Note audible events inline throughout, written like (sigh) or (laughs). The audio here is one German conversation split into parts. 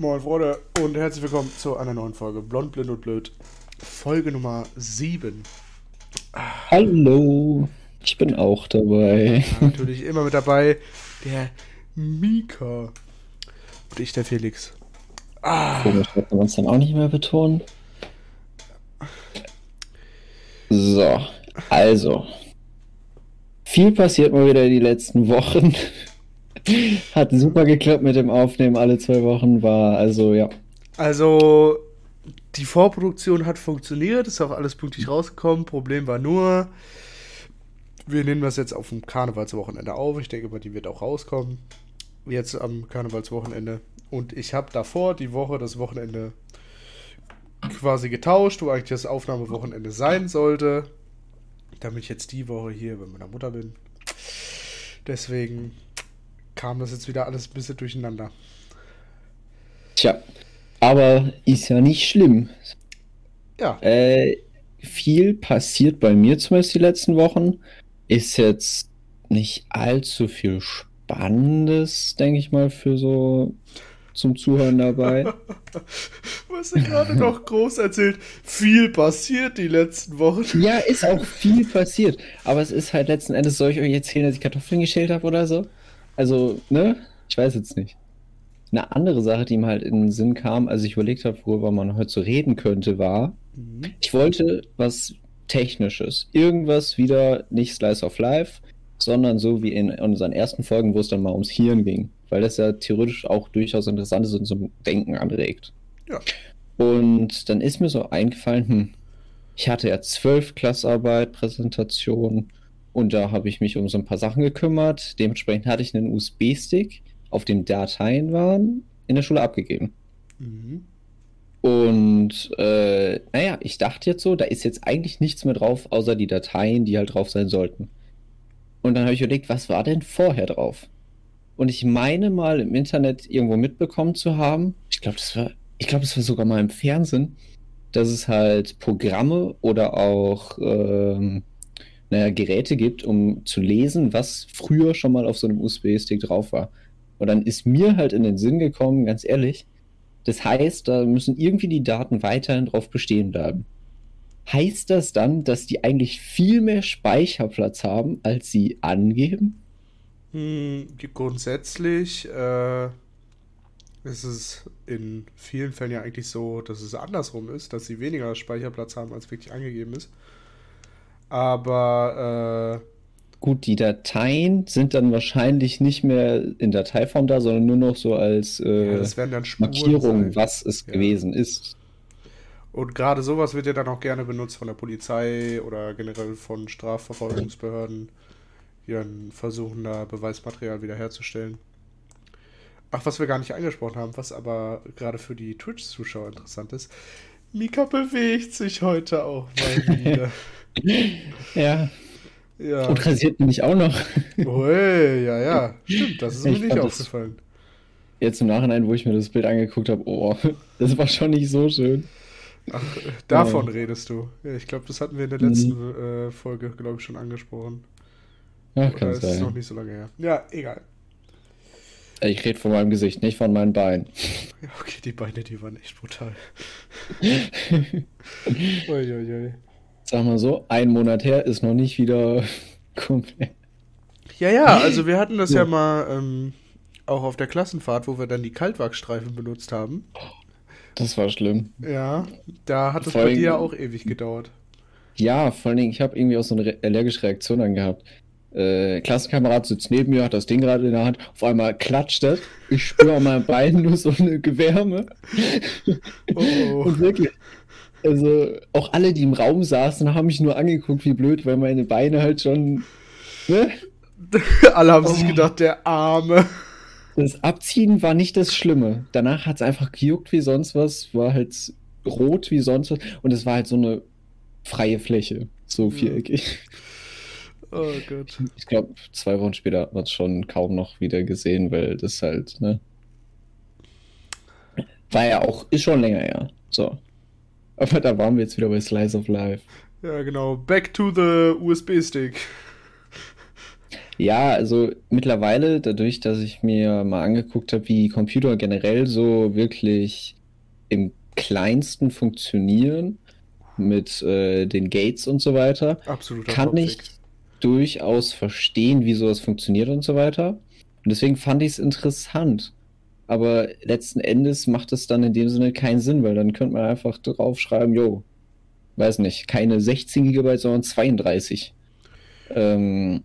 Moin Freunde und herzlich willkommen zu einer neuen Folge Blond, Blind und Blöd. Folge Nummer 7. Hallo, ich bin auch dabei. Ja, natürlich immer mit dabei der Mika und ich der Felix. Ah. Komisch, dass wir uns dann auch nicht mehr betonen. So, also. Viel passiert mal wieder die letzten Wochen. Hat super geklappt mit dem Aufnehmen alle zwei Wochen, war also ja. Also die Vorproduktion hat funktioniert, ist auch alles pünktlich rausgekommen. Problem war nur, wir nehmen das jetzt auf dem Karnevalswochenende auf. Ich denke mal, die wird auch rauskommen. Jetzt am Karnevalswochenende. Und ich habe davor die Woche, das Wochenende quasi getauscht, wo eigentlich das Aufnahmewochenende sein sollte. Damit ich jetzt die Woche hier bei meiner Mutter bin. Deswegen kam das jetzt wieder alles ein bisschen durcheinander. Tja, aber ist ja nicht schlimm. Ja. Äh, viel passiert bei mir zumindest die letzten Wochen. Ist jetzt nicht allzu viel Spannendes, denke ich mal, für so zum Zuhören dabei. (laughs) du hast ja gerade noch groß erzählt, viel passiert die letzten Wochen. Ja, ist auch viel passiert. Aber es ist halt letzten Endes, soll ich euch erzählen, dass ich Kartoffeln geschält habe oder so? Also, ne? Ich weiß jetzt nicht. Eine andere Sache, die mir halt in den Sinn kam, als ich überlegt habe, worüber man heute so reden könnte, war, mhm. ich wollte was Technisches. Irgendwas wieder nicht Slice of Life, sondern so wie in unseren ersten Folgen, wo es dann mal ums Hirn ging. Weil das ja theoretisch auch durchaus interessant ist und zum Denken anregt. Ja. Und dann ist mir so eingefallen, hm, ich hatte ja zwölf Klassarbeit, Präsentation, und da habe ich mich um so ein paar Sachen gekümmert. Dementsprechend hatte ich einen USB-Stick, auf dem Dateien waren, in der Schule abgegeben. Mhm. Und äh, naja, ich dachte jetzt so, da ist jetzt eigentlich nichts mehr drauf, außer die Dateien, die halt drauf sein sollten. Und dann habe ich überlegt, was war denn vorher drauf? Und ich meine mal im Internet irgendwo mitbekommen zu haben, ich glaube, das war, ich glaube, das war sogar mal im Fernsehen, dass es halt Programme oder auch ähm, naja, Geräte gibt, um zu lesen, was früher schon mal auf so einem USB-Stick drauf war. Und dann ist mir halt in den Sinn gekommen, ganz ehrlich, das heißt, da müssen irgendwie die Daten weiterhin drauf bestehen bleiben. Heißt das dann, dass die eigentlich viel mehr Speicherplatz haben, als sie angeben? Hm, grundsätzlich äh, ist es in vielen Fällen ja eigentlich so, dass es andersrum ist, dass sie weniger Speicherplatz haben, als wirklich angegeben ist. Aber äh, gut, die Dateien sind dann wahrscheinlich nicht mehr in Dateiform da, sondern nur noch so als äh, ja, Markierung, sein. was es ja. gewesen ist. Und gerade sowas wird ja dann auch gerne benutzt von der Polizei oder generell von Strafverfolgungsbehörden, die dann versuchen, da Beweismaterial wiederherzustellen. Ach, was wir gar nicht angesprochen haben, was aber gerade für die Twitch-Zuschauer interessant ist. Mika bewegt sich heute auch mal (laughs) wieder. Ja. Ja. Und rasiert mich auch noch. Ui, ja, ja. (laughs) Stimmt, das ist ich mir nicht aufgefallen. Jetzt im Nachhinein, wo ich mir das Bild angeguckt habe, oh, (laughs) das war schon nicht so schön. Ach, davon ja. redest du. Ja, ich glaube, das hatten wir in der letzten mhm. äh, Folge, glaube ich, schon angesprochen. Ja, kann Oder sein. ist noch nicht so lange her. Ja, egal. Ich rede von meinem Gesicht, nicht von meinen Beinen. Ja, okay, die Beine, die waren echt brutal. (laughs) Uiuiui. Sag mal so, ein Monat her ist noch nicht wieder (laughs) komplett. Ja, ja, also wir hatten das ja, ja mal ähm, auch auf der Klassenfahrt, wo wir dann die Kaltwachsstreifen benutzt haben. Das war schlimm. Ja, da hat es bei dir auch ewig gedauert. Ja, vor allen Dingen, ich habe irgendwie auch so eine allergische Reaktion dann gehabt. Äh, Klassenkamerad sitzt neben mir, hat das Ding gerade in der Hand, auf einmal klatscht das. Ich spüre an meinen Beinen nur so eine Gewärme. Oh, oh. (laughs) Und wirklich, also auch alle, die im Raum saßen, haben mich nur angeguckt, wie blöd, weil meine Beine halt schon. Ne? (laughs) alle haben oh. sich gedacht, der Arme. Das Abziehen war nicht das Schlimme. Danach hat es einfach gejuckt wie sonst was, war halt rot wie sonst was und es war halt so eine freie Fläche, so viereckig. Oh Gott. Ich glaube, zwei Wochen später hat man es schon kaum noch wieder gesehen, weil das halt, ne? War ja auch, ist schon länger, ja. So. Aber da waren wir jetzt wieder bei Slice of Life. Ja, genau. Back to the USB-Stick. Ja, also mittlerweile, dadurch, dass ich mir mal angeguckt habe, wie Computer generell so wirklich im kleinsten funktionieren, mit äh, den Gates und so weiter, Absoluter kann Hotfix. ich durchaus verstehen, wie sowas funktioniert und so weiter. Und deswegen fand ich es interessant. Aber letzten Endes macht es dann in dem Sinne keinen Sinn, weil dann könnte man einfach draufschreiben, jo, weiß nicht, keine 16 GB, sondern 32. Ähm,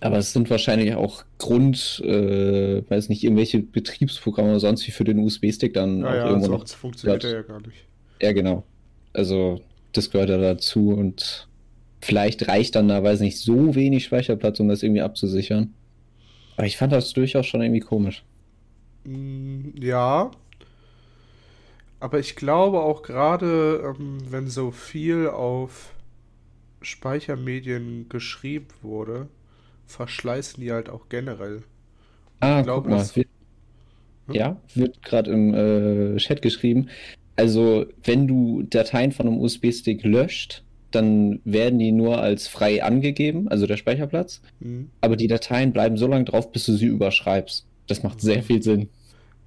aber es sind wahrscheinlich auch Grund, äh, weiß nicht, irgendwelche Betriebsprogramme oder sonst wie für den USB-Stick dann auch Naja, irgendwo noch. funktioniert Ja. er ja gar nicht. Ja, genau. Also, das gehört ja dazu und vielleicht reicht dann da, weiß nicht, so wenig Speicherplatz, um das irgendwie abzusichern. Aber ich fand das durchaus schon irgendwie komisch. Mm, Ja. Aber ich glaube auch gerade, ähm, wenn so viel auf Speichermedien geschrieben wurde, verschleißen die halt auch generell. Ah, glaub, guck mal. das- Wird, Hm? ja, wird gerade im äh, Chat geschrieben. Also, wenn du Dateien von einem USB-Stick löscht, dann werden die nur als frei angegeben, also der Speicherplatz. Hm. Aber die Dateien bleiben so lange drauf, bis du sie überschreibst. Das macht sehr viel Sinn.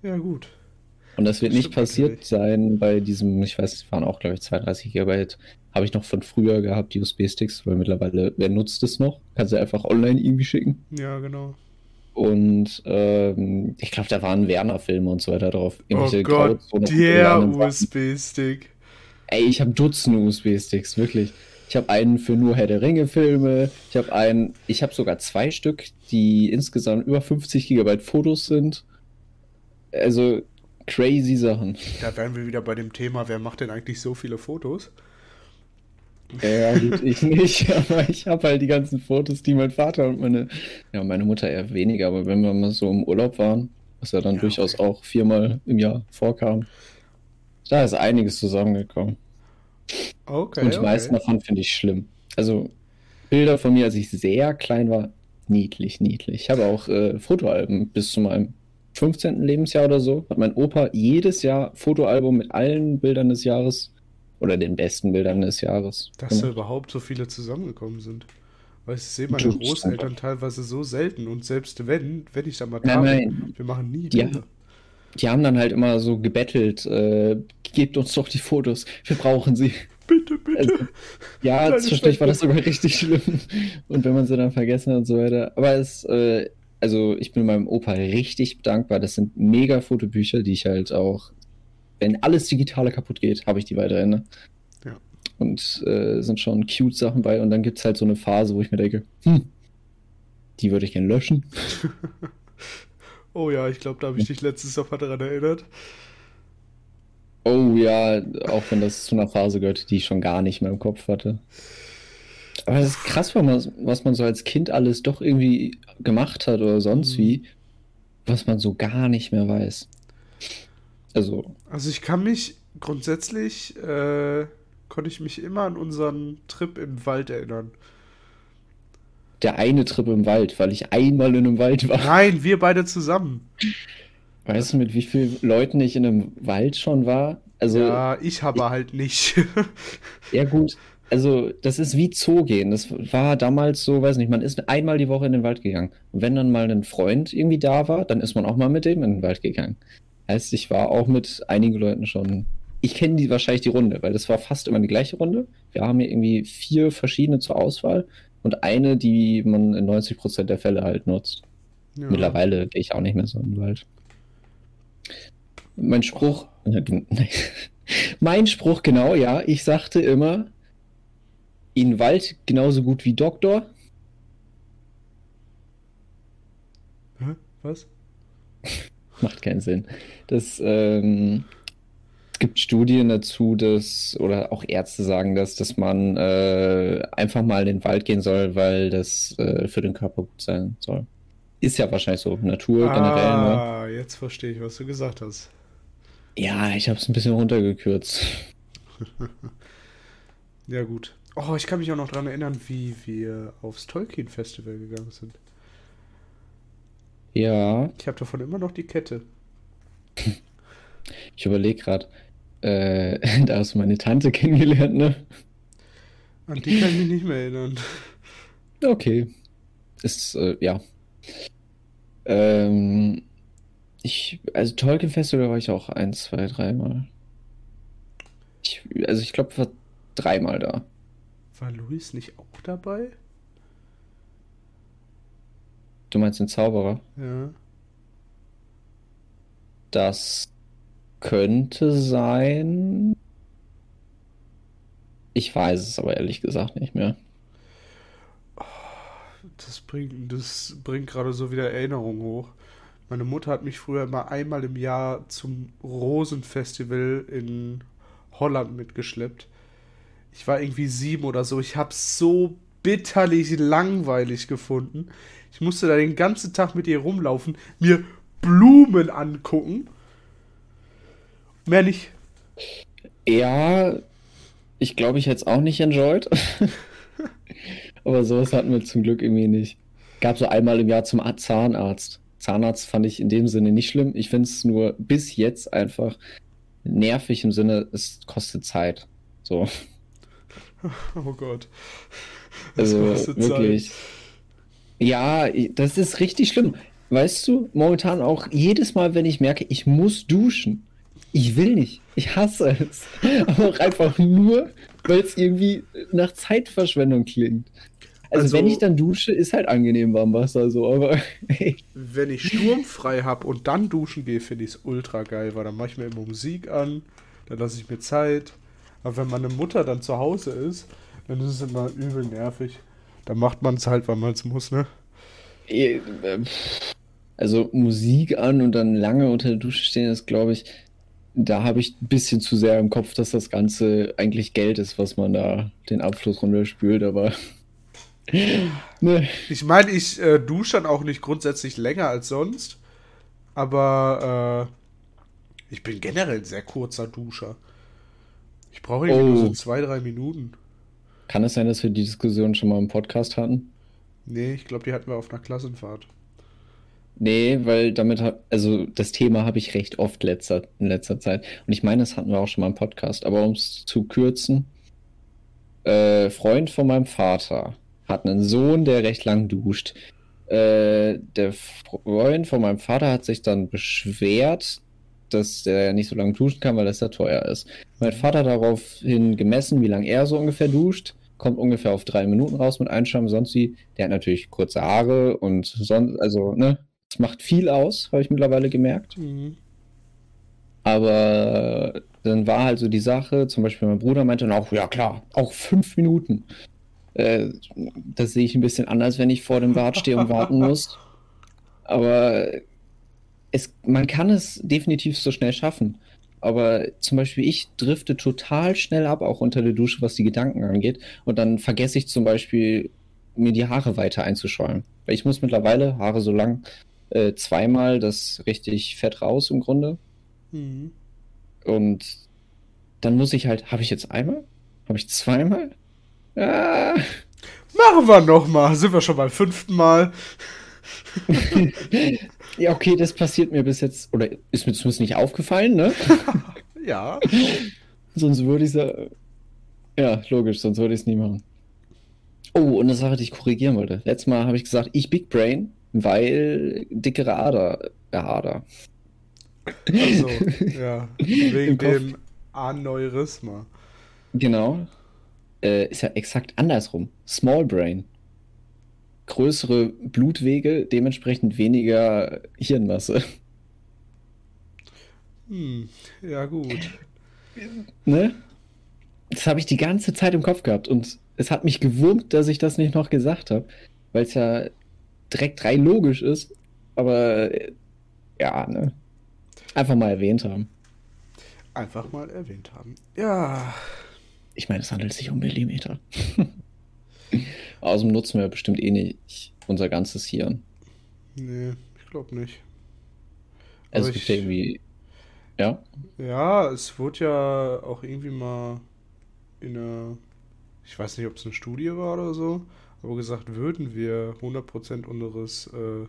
Ja, gut. Und das wird Das nicht passiert natürlich. sein bei diesem, ich weiß, es waren auch, glaube ich, 32 GB. Habe ich noch von früher gehabt, die USB-Sticks, weil mittlerweile, wer nutzt es noch? Kannst du einfach online irgendwie schicken. Ja, genau. Und ähm, ich glaube, da waren Werner-Filme und so weiter drauf. Oh Irgendwelche Gott, Grauzone- der. USB-Stick. Ey, ich habe Dutzende USB-Sticks, wirklich. Ich habe einen für nur Herr der Ringe-Filme. Ich habe einen, ich habe sogar zwei Stück, die insgesamt über 50 GB Fotos sind. Also crazy Sachen. Da wären wir wieder bei dem Thema, wer macht denn eigentlich so viele Fotos? Ja, gut, (laughs) ich nicht, (laughs) aber ich habe halt die ganzen Fotos, die mein Vater und meine, ja, meine Mutter eher weniger, aber wenn wir mal so im Urlaub waren, was ja dann Ja, durchaus okay. auch viermal im Jahr vorkam, da ist einiges zusammengekommen. Okay, und die okay. meisten davon finde ich schlimm. Also Bilder von mir, als ich sehr klein war, niedlich, niedlich. Ich habe auch äh, Fotoalben bis zu meinem 15. Lebensjahr oder so. Hat mein Opa jedes Jahr Fotoalbum mit allen Bildern des Jahres oder den besten Bildern des Jahres. Dass da überhaupt so viele zusammengekommen sind. Weil ich sehe meine Großeltern teilweise so selten und selbst wenn, wenn ich da mal Nein, nein. wir machen nie Ja. Bilder. Die haben dann halt immer so gebettelt, äh, gebt uns doch die Fotos, wir brauchen sie. Bitte, bitte. Also, ja, zwischendurch war das sogar richtig schlimm. Und wenn man sie dann vergessen hat und so weiter. Aber es, äh, also ich bin meinem Opa richtig dankbar. Das sind mega Fotobücher, die ich halt auch, wenn alles Digitale kaputt geht, habe ich die weiterhin. Ne? Ja. Und äh, sind schon cute Sachen bei. Und dann gibt es halt so eine Phase, wo ich mir denke, hm, die würde ich gerne löschen. (laughs) Oh ja, ich glaube, da habe ich dich letztes Mal daran erinnert. Oh ja, auch wenn das zu einer Phase gehört, die ich schon gar nicht mehr im Kopf hatte. Aber das ist krass, was man, was man so als Kind alles doch irgendwie gemacht hat oder sonst Mhm. wie, was man so gar nicht mehr weiß. Also, Also ich kann mich grundsätzlich, äh, konnte ich mich immer an unseren Trip im Wald erinnern. der eine Trip im Wald, weil ich einmal in einem Wald war. Nein, wir beide zusammen. Weißt du, mit wie vielen Leuten ich in einem Wald schon war? Also, ja, ja, ich aber halt nicht. gut. Also, das ist wie Zoo gehen. Das war damals so, weiß nicht, man ist einmal die Woche in den Wald gegangen. Und wenn dann mal ein Freund irgendwie da war, dann ist man auch mal mit dem in den Wald gegangen. Heißt, ich war auch mit einigen Leuten schon. Ich kenne die wahrscheinlich die Runde, weil das war fast immer die gleiche Runde. Wir haben hier irgendwie vier verschiedene zur Auswahl und eine, die man in 90% der Fälle halt nutzt. Ja. Mittlerweile gehe ich auch nicht mehr so in den Wald. Mein Spruch, (laughs) mein Spruch genau, ja, ich sagte immer, in Wald genauso gut wie Doktor. Hä? Was? (laughs) Macht keinen Sinn. Das, ähm, es gibt Studien dazu, dass, oder auch Ärzte sagen das, dass man äh, einfach mal in den Wald gehen soll, weil das äh, für den Körper gut sein soll. Ist ja wahrscheinlich so, Natur generell, ne? Ah, jetzt verstehe ich, was du gesagt hast. Ja, ich habe es ein bisschen runtergekürzt. (laughs) Ja, gut. Oh, ich kann mich auch noch daran erinnern, wie wir aufs Tolkien-Festival gegangen sind. Ja, Ich habe davon immer noch die Kette. (laughs) ich überlege gerade, äh, (laughs) da hast du meine Tante kennengelernt, ne? An die kann ich mich nicht mehr erinnern. (laughs) Okay. ist, äh, ja. Ähm, ich, also Tolkien Festival war ich auch ein, zwei, dreimal. Ich, also ich glaube, war dreimal da. War Luis nicht auch dabei? Du meinst den Zauberer? Ja. Das könnte sein. Ich weiß es aber ehrlich gesagt nicht mehr. Das bringt, das bringt gerade so wieder Erinnerungen hoch. Meine Mutter hat mich früher immer einmal im Jahr zum Rosenfestival in Holland mitgeschleppt. Ich war irgendwie sieben oder so. Ich habe so bitterlich langweilig gefunden. Ich musste da den ganzen Tag mit ihr rumlaufen, mir Blumen angucken. Mehr nicht. Ja, ich glaube, ich hätte es auch nicht enjoyed. (laughs) Aber sowas hatten wir zum Glück irgendwie nicht. Gab so einmal im Jahr zum Zahnarzt. Zahnarzt fand ich in dem Sinne nicht schlimm. Ich finde es nur bis jetzt einfach nervig im Sinne, es kostet Zeit. So. (laughs) Oh Gott. Es also wirklich. Zeit. Ja, das ist richtig schlimm. Weißt du, momentan auch jedes Mal, wenn ich merke, ich muss duschen. Ich will nicht. Ich hasse es. (laughs) Aber auch einfach nur, weil es irgendwie nach Zeitverschwendung klingt. Also, also, wenn ich dann dusche, ist halt angenehm warm Wasser so, aber (laughs) hey. Wenn ich sturmfrei habe und dann duschen gehe, finde ich es ultra geil, weil dann mache ich mir immer Musik an, dann lasse ich mir Zeit. Aber wenn meine Mutter dann zu Hause ist, dann ist es immer übel nervig. Dann macht man es halt, weil man es muss, ne? Äh, also Musik an und dann lange unter der Dusche stehen, ist glaube ich, da habe ich ein bisschen zu sehr im Kopf, dass das Ganze eigentlich Geld ist, was man da den Abfluss runterspült, aber (laughs) nee. Ich meine, ich äh, dusche dann auch nicht grundsätzlich länger als sonst. Aber äh, ich bin generell ein sehr kurzer Duscher. Ich brauche irgendwie oh. nur so oh. zwei, drei Minuten. Kann es sein, dass wir die Diskussion schon mal im Podcast hatten? Nee, ich glaube, die hatten wir auf einer Klassenfahrt. Nee, weil damit also das Thema habe ich recht oft letzter, in letzter Zeit. Und ich meine, das hatten wir auch schon mal im Podcast. Aber um es zu kürzen, äh, Freund von meinem Vater hat einen Sohn, der recht lang duscht. Äh, der Freund von meinem Vater hat sich dann beschwert, dass der nicht so lange duschen kann, weil das ja teuer ist. Mein Vater daraufhin gemessen, wie lange er so ungefähr duscht, kommt ungefähr auf drei Minuten raus mit Einschirm, sonst wie. Der hat natürlich kurze Haare und sonst, also, ne, das macht viel aus, habe ich mittlerweile gemerkt. Mhm. Aber dann war halt so die Sache, zum Beispiel mein Bruder meinte dann auch, ja klar, auch fünf Minuten. Äh, das sehe ich ein bisschen anders, wenn ich vor dem Bad stehe und warten muss. (laughs) Aber es, man kann es definitiv so schnell schaffen. Aber zum Beispiel ich drifte total schnell ab, auch unter der Dusche, was die Gedanken angeht. Und dann vergesse ich zum Beispiel, mir die Haare weiter einzuschäumen. Weil ich muss mittlerweile, Haare so lang, äh, zweimal das richtig fett raus im Grunde. Mhm. Und dann muss ich halt, habe ich jetzt einmal? Habe ich zweimal? Ah. Machen wir nochmal. Sind wir schon beim fünften Mal. (laughs) ja, okay, das passiert mir bis jetzt, oder ist mir zumindest nicht aufgefallen, ne? (laughs) ja. sonst würde ich es ja, logisch, sonst würde ich es nie machen. Oh, und eine Sache, die ich korrigieren wollte. Letztes Mal habe ich gesagt, ich Big Brain, weil dickere Ader, äh, Ader. Also, (laughs) ja, wegen dem Aneurysma. Genau, äh, ist ja exakt andersrum. Small Brain. Größere Blutwege, dementsprechend weniger Hirnmasse. Hm, ja, gut. Ne? Das habe ich die ganze Zeit im Kopf gehabt und es hat mich gewurmt, dass ich das nicht noch gesagt habe, weil es ja direkt rein logisch ist, aber äh, ja, ne? Einfach mal erwähnt haben. Einfach mal erwähnt haben. Ja. Ich meine, es handelt sich um Millimeter. (laughs) Außerdem nutzen wir bestimmt eh nicht unser ganzes Hirn. Nee, ich glaube nicht. Also es gibt ja irgendwie. Ja? Ja, es wurde ja auch irgendwie mal in einer. Ich weiß nicht, ob es eine Studie war oder so, aber gesagt, würden wir 100% unseres äh,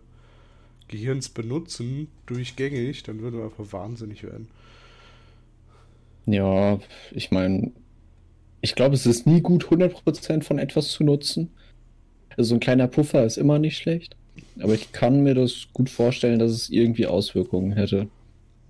Gehirns benutzen, durchgängig, dann würden wir einfach wahnsinnig werden. Ja, ich meine, ich glaube, es ist nie gut, 100% von etwas zu nutzen. Also so ein kleiner Puffer ist immer nicht schlecht. Aber ich kann mir das gut vorstellen, dass es irgendwie Auswirkungen hätte.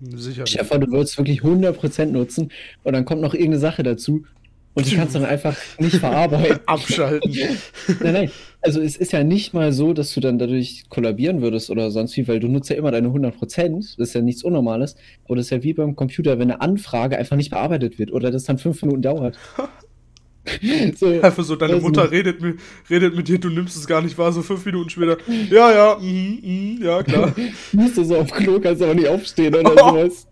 Sicher. Stefan, du würdest wirklich 100% nutzen und dann kommt noch irgendeine Sache dazu und die kannst du dann einfach nicht verarbeiten. (laughs) Abschalten. (laughs) nein, nein. Also es ist ja nicht mal so, dass du dann dadurch kollabieren würdest oder sonst wie, weil du nutzt ja immer deine 100%. Das ist ja nichts Unnormales. Aber das ist ja wie beim Computer, wenn eine Anfrage einfach nicht bearbeitet wird oder das dann fünf Minuten dauert. (laughs) so, Einfach so, deine Mutter redet mit, redet mit dir, du nimmst es gar nicht wahr, so fünf Minuten später. Ja, ja, mm, mm, ja, klar. Musst du so auf Klo, kannst aber nicht aufstehen oder oh. sowas.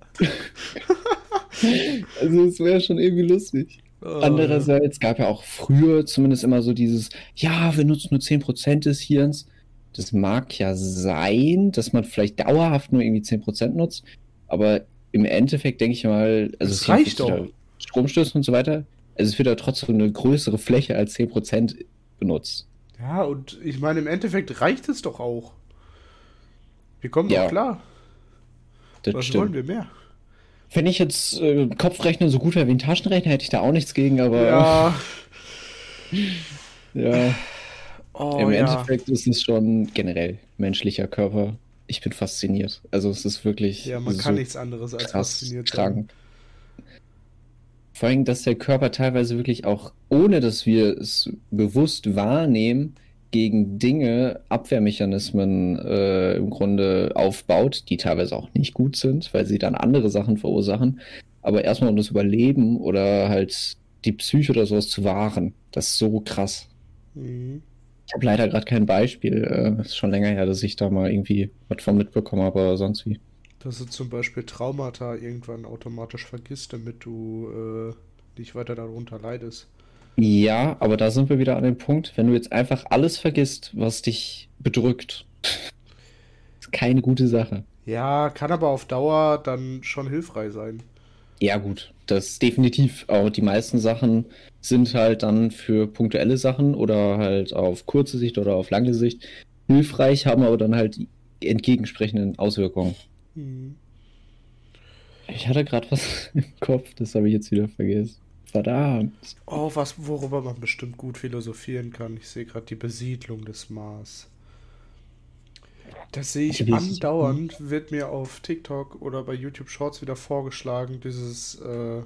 also, es wäre schon irgendwie lustig. Oh. Andererseits gab ja auch früher zumindest immer so dieses, ja, wir nutzen nur 10% des Hirns. Das mag ja sein, dass man vielleicht dauerhaft nur irgendwie 10% nutzt, aber im Endeffekt denke ich mal, also das reicht doch. Stromstöße und so weiter, also es wird ja trotzdem eine größere Fläche als 10% benutzt. Ja, und ich meine, im Endeffekt reicht es doch auch. Wir kommen ja. doch klar. Das Was stimmt. wollen wir mehr? Wenn ich jetzt äh, Kopfrechnen so gut wäre wie ein Taschenrechner, hätte ich da auch nichts gegen, aber. Ja. (laughs) ja. Oh, Im ja. Endeffekt ist es schon generell menschlicher Körper. Ich bin fasziniert. Also es ist wirklich. Ja, man so kann nichts anderes als fasziniert krank. Sein. Vor allem, dass der Körper teilweise wirklich auch, ohne dass wir es bewusst wahrnehmen, gegen Dinge Abwehrmechanismen äh, im Grunde aufbaut, die teilweise auch nicht gut sind, weil sie dann andere Sachen verursachen. Aber erstmal um das Überleben oder halt die Psyche oder sowas zu wahren. Das ist so krass. Mhm. Ich habe leider gerade kein Beispiel. Äh, ist schon länger her, dass ich da mal irgendwie was von mitbekommen habe oder sonst wie dass du zum Beispiel Traumata irgendwann automatisch vergisst, damit du äh, nicht weiter darunter leidest. Ja, aber da sind wir wieder an dem Punkt, wenn du jetzt einfach alles vergisst, was dich bedrückt, (laughs) ist keine gute Sache. Ja, kann aber auf Dauer dann schon hilfreich sein. Ja, gut, das definitiv. Auch die meisten Sachen sind halt dann für punktuelle Sachen oder halt auf kurze Sicht oder auf lange Sicht hilfreich, haben aber dann halt entgegensprechenden Auswirkungen. Hm. Ich hatte gerade was (laughs) im Kopf, das habe ich jetzt wieder vergessen. Verdammt. Oh, was, worüber man bestimmt gut philosophieren kann. Ich sehe gerade die Besiedlung des Mars. Das sehe ich andauernd, wird mir auf TikTok oder bei YouTube Shorts wieder vorgeschlagen, dieses äh,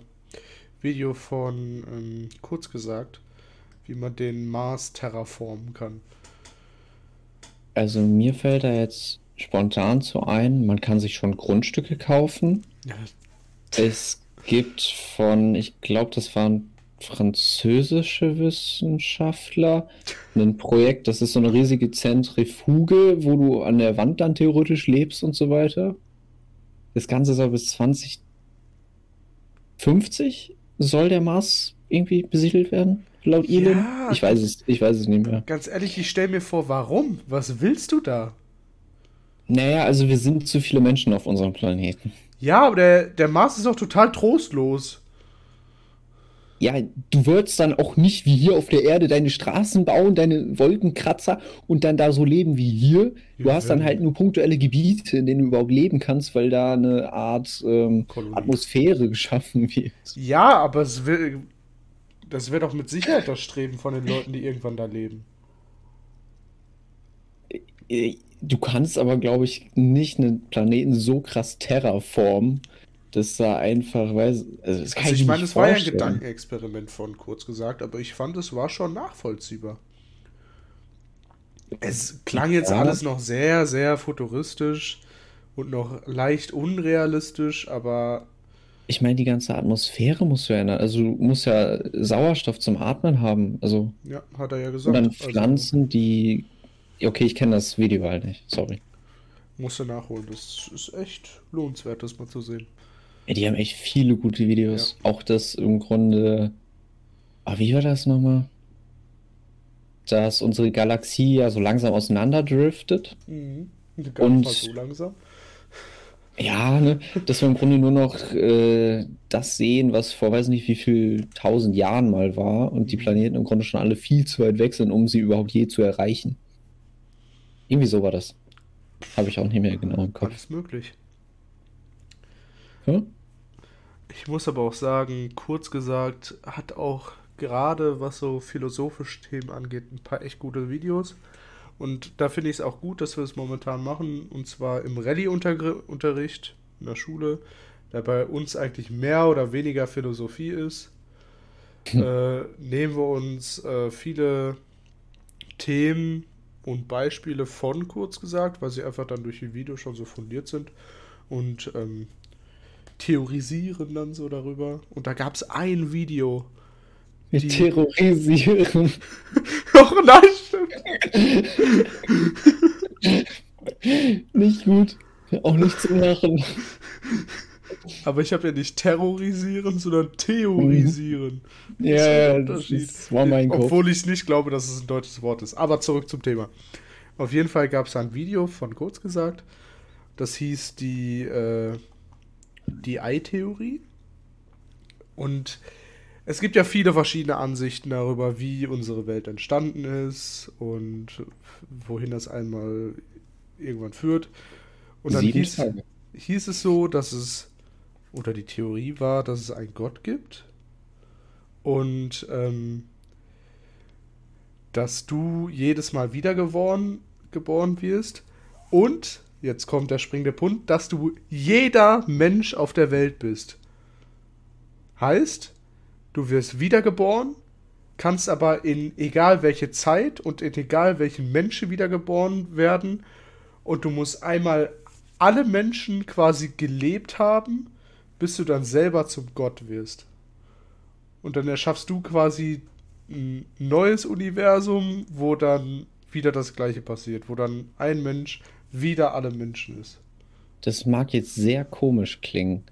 Video von ähm, kurz gesagt, wie man den Mars terraformen kann. Also mir fällt da jetzt spontan zu ein, man kann sich schon Grundstücke kaufen. Ja. Es gibt von, ich glaube, das waren französische Wissenschaftler, ein Projekt, das ist so eine riesige Zentrifuge, wo du an der Wand dann theoretisch lebst und so weiter. Das Ganze soll bis 2050 soll der Mars irgendwie besiedelt werden, laut Elon. Ja, ich weiß es, ich weiß es nicht mehr. Ganz ehrlich, ich stelle mir vor, warum? Was willst du da? Naja, also wir sind zu viele Menschen auf unserem Planeten. Ja, aber der, der Mars ist auch total trostlos. Ja, du würdest dann auch nicht wie hier auf der Erde deine Straßen bauen, deine Wolkenkratzer und dann da so leben wie hier. Du ja, hast dann halt nur punktuelle Gebiete, in denen du überhaupt leben kannst, weil da eine Art ähm, Atmosphäre geschaffen wird. Ja, aber es will, das wäre doch mit Sicherheit das Streben von den Leuten, die irgendwann da leben. Du kannst aber, glaube ich, nicht einen Planeten so krass terraformen, dass da einfach, weiß, also, das kann also ich, ich meine, es war ja ein Gedankenexperiment von kurz gesagt, aber ich fand, es war schon nachvollziehbar. Es klang jetzt ja. alles noch sehr, sehr futuristisch und noch leicht unrealistisch, aber. Ich meine, die ganze Atmosphäre musst du ja ändern. Also, du musst ja Sauerstoff zum Atmen haben. Also, ja, hat er ja gesagt. Und dann also Pflanzen, also, die Okay, ich kenne das Video halt nicht. Sorry. Musst du nachholen. Das ist echt lohnenswert, das mal zu sehen. Ja, die haben echt viele gute Videos. Ja. Auch das im Grunde. Ah, wie war das nochmal? Dass unsere Galaxie ja so langsam auseinanderdriftet. Mhm. Und so langsam. Ja, ne, dass wir im Grunde nur noch äh, das sehen, was vor weiß nicht wie viel tausend Jahren mal war und die mhm. Planeten im Grunde schon alle viel zu weit weg sind, um sie überhaupt je zu erreichen. Irgendwie so war das. Habe ich auch nicht mehr genau im Kopf. Alles möglich. Ja? Ich muss aber auch sagen, kurz gesagt, hat auch gerade was so philosophische Themen angeht, ein paar echt gute Videos. Und da finde ich es auch gut, dass wir es momentan machen. Und zwar im Rallye-Unterricht in der Schule, der bei uns eigentlich mehr oder weniger Philosophie ist. äh, nehmen wir uns äh, viele Themen und Beispiele von kurz gesagt, weil sie einfach dann durch die Videos schon so fundiert sind und ähm, theorisieren dann so darüber. Und da gab es ein Video. Die terrorisieren. (laughs) oh nein, stimmt. (laughs) nicht gut. Auch nicht zu machen. (laughs) Aber ich habe ja nicht terrorisieren, sondern theorisieren. Ja, ja, das, das war mein Kopf. Obwohl ich nicht glaube, dass es ein deutsches Wort ist. Aber zurück zum Thema. Auf jeden Fall gab es ein Video von kurz gesagt. Das hieß die, äh, die Ei-Theorie. Und es gibt ja viele verschiedene Ansichten darüber, wie unsere Welt entstanden ist und wohin das einmal irgendwann führt. Und dann hieß, hieß, es so, dass es, oder die Theorie war, dass es einen Gott gibt. Und ähm, dass du jedes Mal wiedergeboren geboren wirst. Und, jetzt kommt der springende Punkt, dass du jeder Mensch auf der Welt bist. Heißt, du wirst wiedergeboren, kannst aber in egal welche Zeit und in egal welchen Menschen wiedergeboren werden. Und du musst einmal alle Menschen quasi gelebt haben, bis du dann selber zum Gott wirst. Und dann erschaffst du quasi ein neues Universum, wo dann wieder das gleiche passiert, wo dann ein Mensch wieder alle Menschen ist. Das mag jetzt sehr komisch klingen,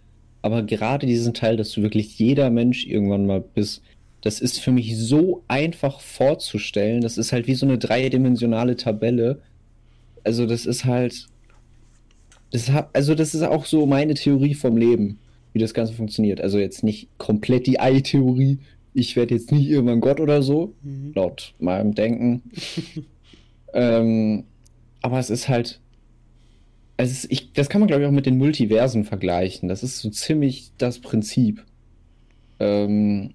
aber gerade diesen Teil, dass du wirklich jeder Mensch irgendwann mal bist, das ist für mich so einfach vorzustellen. Das ist halt wie so eine dreidimensionale Tabelle. Also das ist halt, das hat, also das ist auch so meine Theorie vom Leben, wie das Ganze funktioniert. Also jetzt nicht komplett die Ei-Theorie. Ich werde jetzt nicht irgendwann Gott oder so, mhm. laut meinem Denken. (laughs) ähm, aber es ist halt, es ist, ich, das kann man glaube ich auch mit den Multiversen vergleichen. Das ist so ziemlich das Prinzip. Ähm,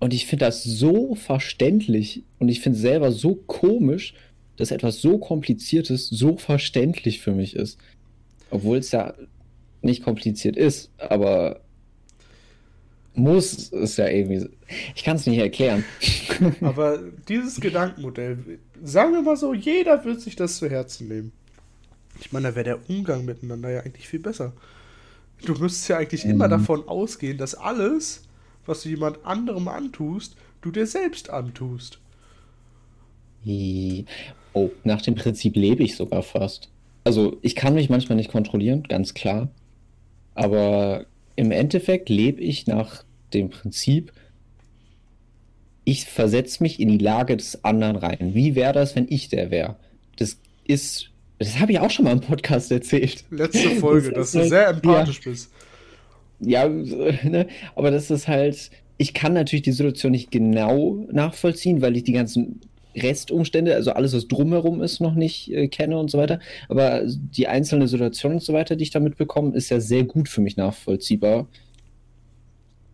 und ich finde das so verständlich und ich finde es selber so komisch, dass etwas so Kompliziertes so verständlich für mich ist. Obwohl es ja nicht kompliziert ist, aber muss es ja irgendwie. Ich kann es nicht erklären. (laughs) Aber dieses Gedankenmodell, sagen wir mal so, jeder wird sich das zu Herzen nehmen. Ich meine, da wäre der Umgang miteinander ja eigentlich viel besser. Du müsstest ja eigentlich mhm. immer davon ausgehen, dass alles, was du jemand anderem antust, du dir selbst antust. Oh, nach dem Prinzip lebe ich sogar fast. Also, ich kann mich manchmal nicht kontrollieren, ganz klar. Aber im Endeffekt lebe ich nach dem Prinzip, ich versetze mich in die Lage des anderen rein. Wie wäre das, wenn ich der wäre? Das ist, das habe ich auch schon mal im Podcast erzählt. Letzte (laughs) Folge, das dass du halt, sehr empathisch ja, bist. Ja, (laughs) ne, aber das ist halt, ich kann natürlich die Situation nicht genau nachvollziehen, weil ich die ganzen Restumstände, also alles, was drumherum ist, noch nicht äh, kenne und so weiter. Aber die einzelne Situation und so weiter, die ich damit bekomme, ist ja sehr gut für mich nachvollziehbar.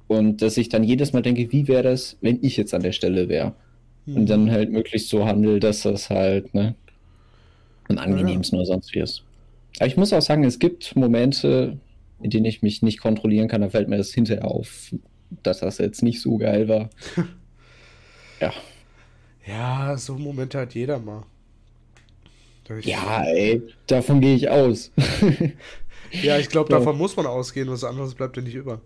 Und dass ich dann jedes Mal denke, wie wäre das, wenn ich jetzt an der Stelle wäre? Mhm. Und dann halt möglichst so handel, dass das halt, ne, am angenehmsten ja. oder sonst wie ist. Aber ich muss auch sagen, es gibt Momente, in denen ich mich nicht kontrollieren kann, da fällt mir das hinterher auf, dass das jetzt nicht so geil war. (laughs) ja. Ja, so Momente hat jeder mal. Ja, ey, davon gehe ich aus. (laughs) ja, ich glaube, davon muss man ausgehen, was anderes bleibt ja nicht über.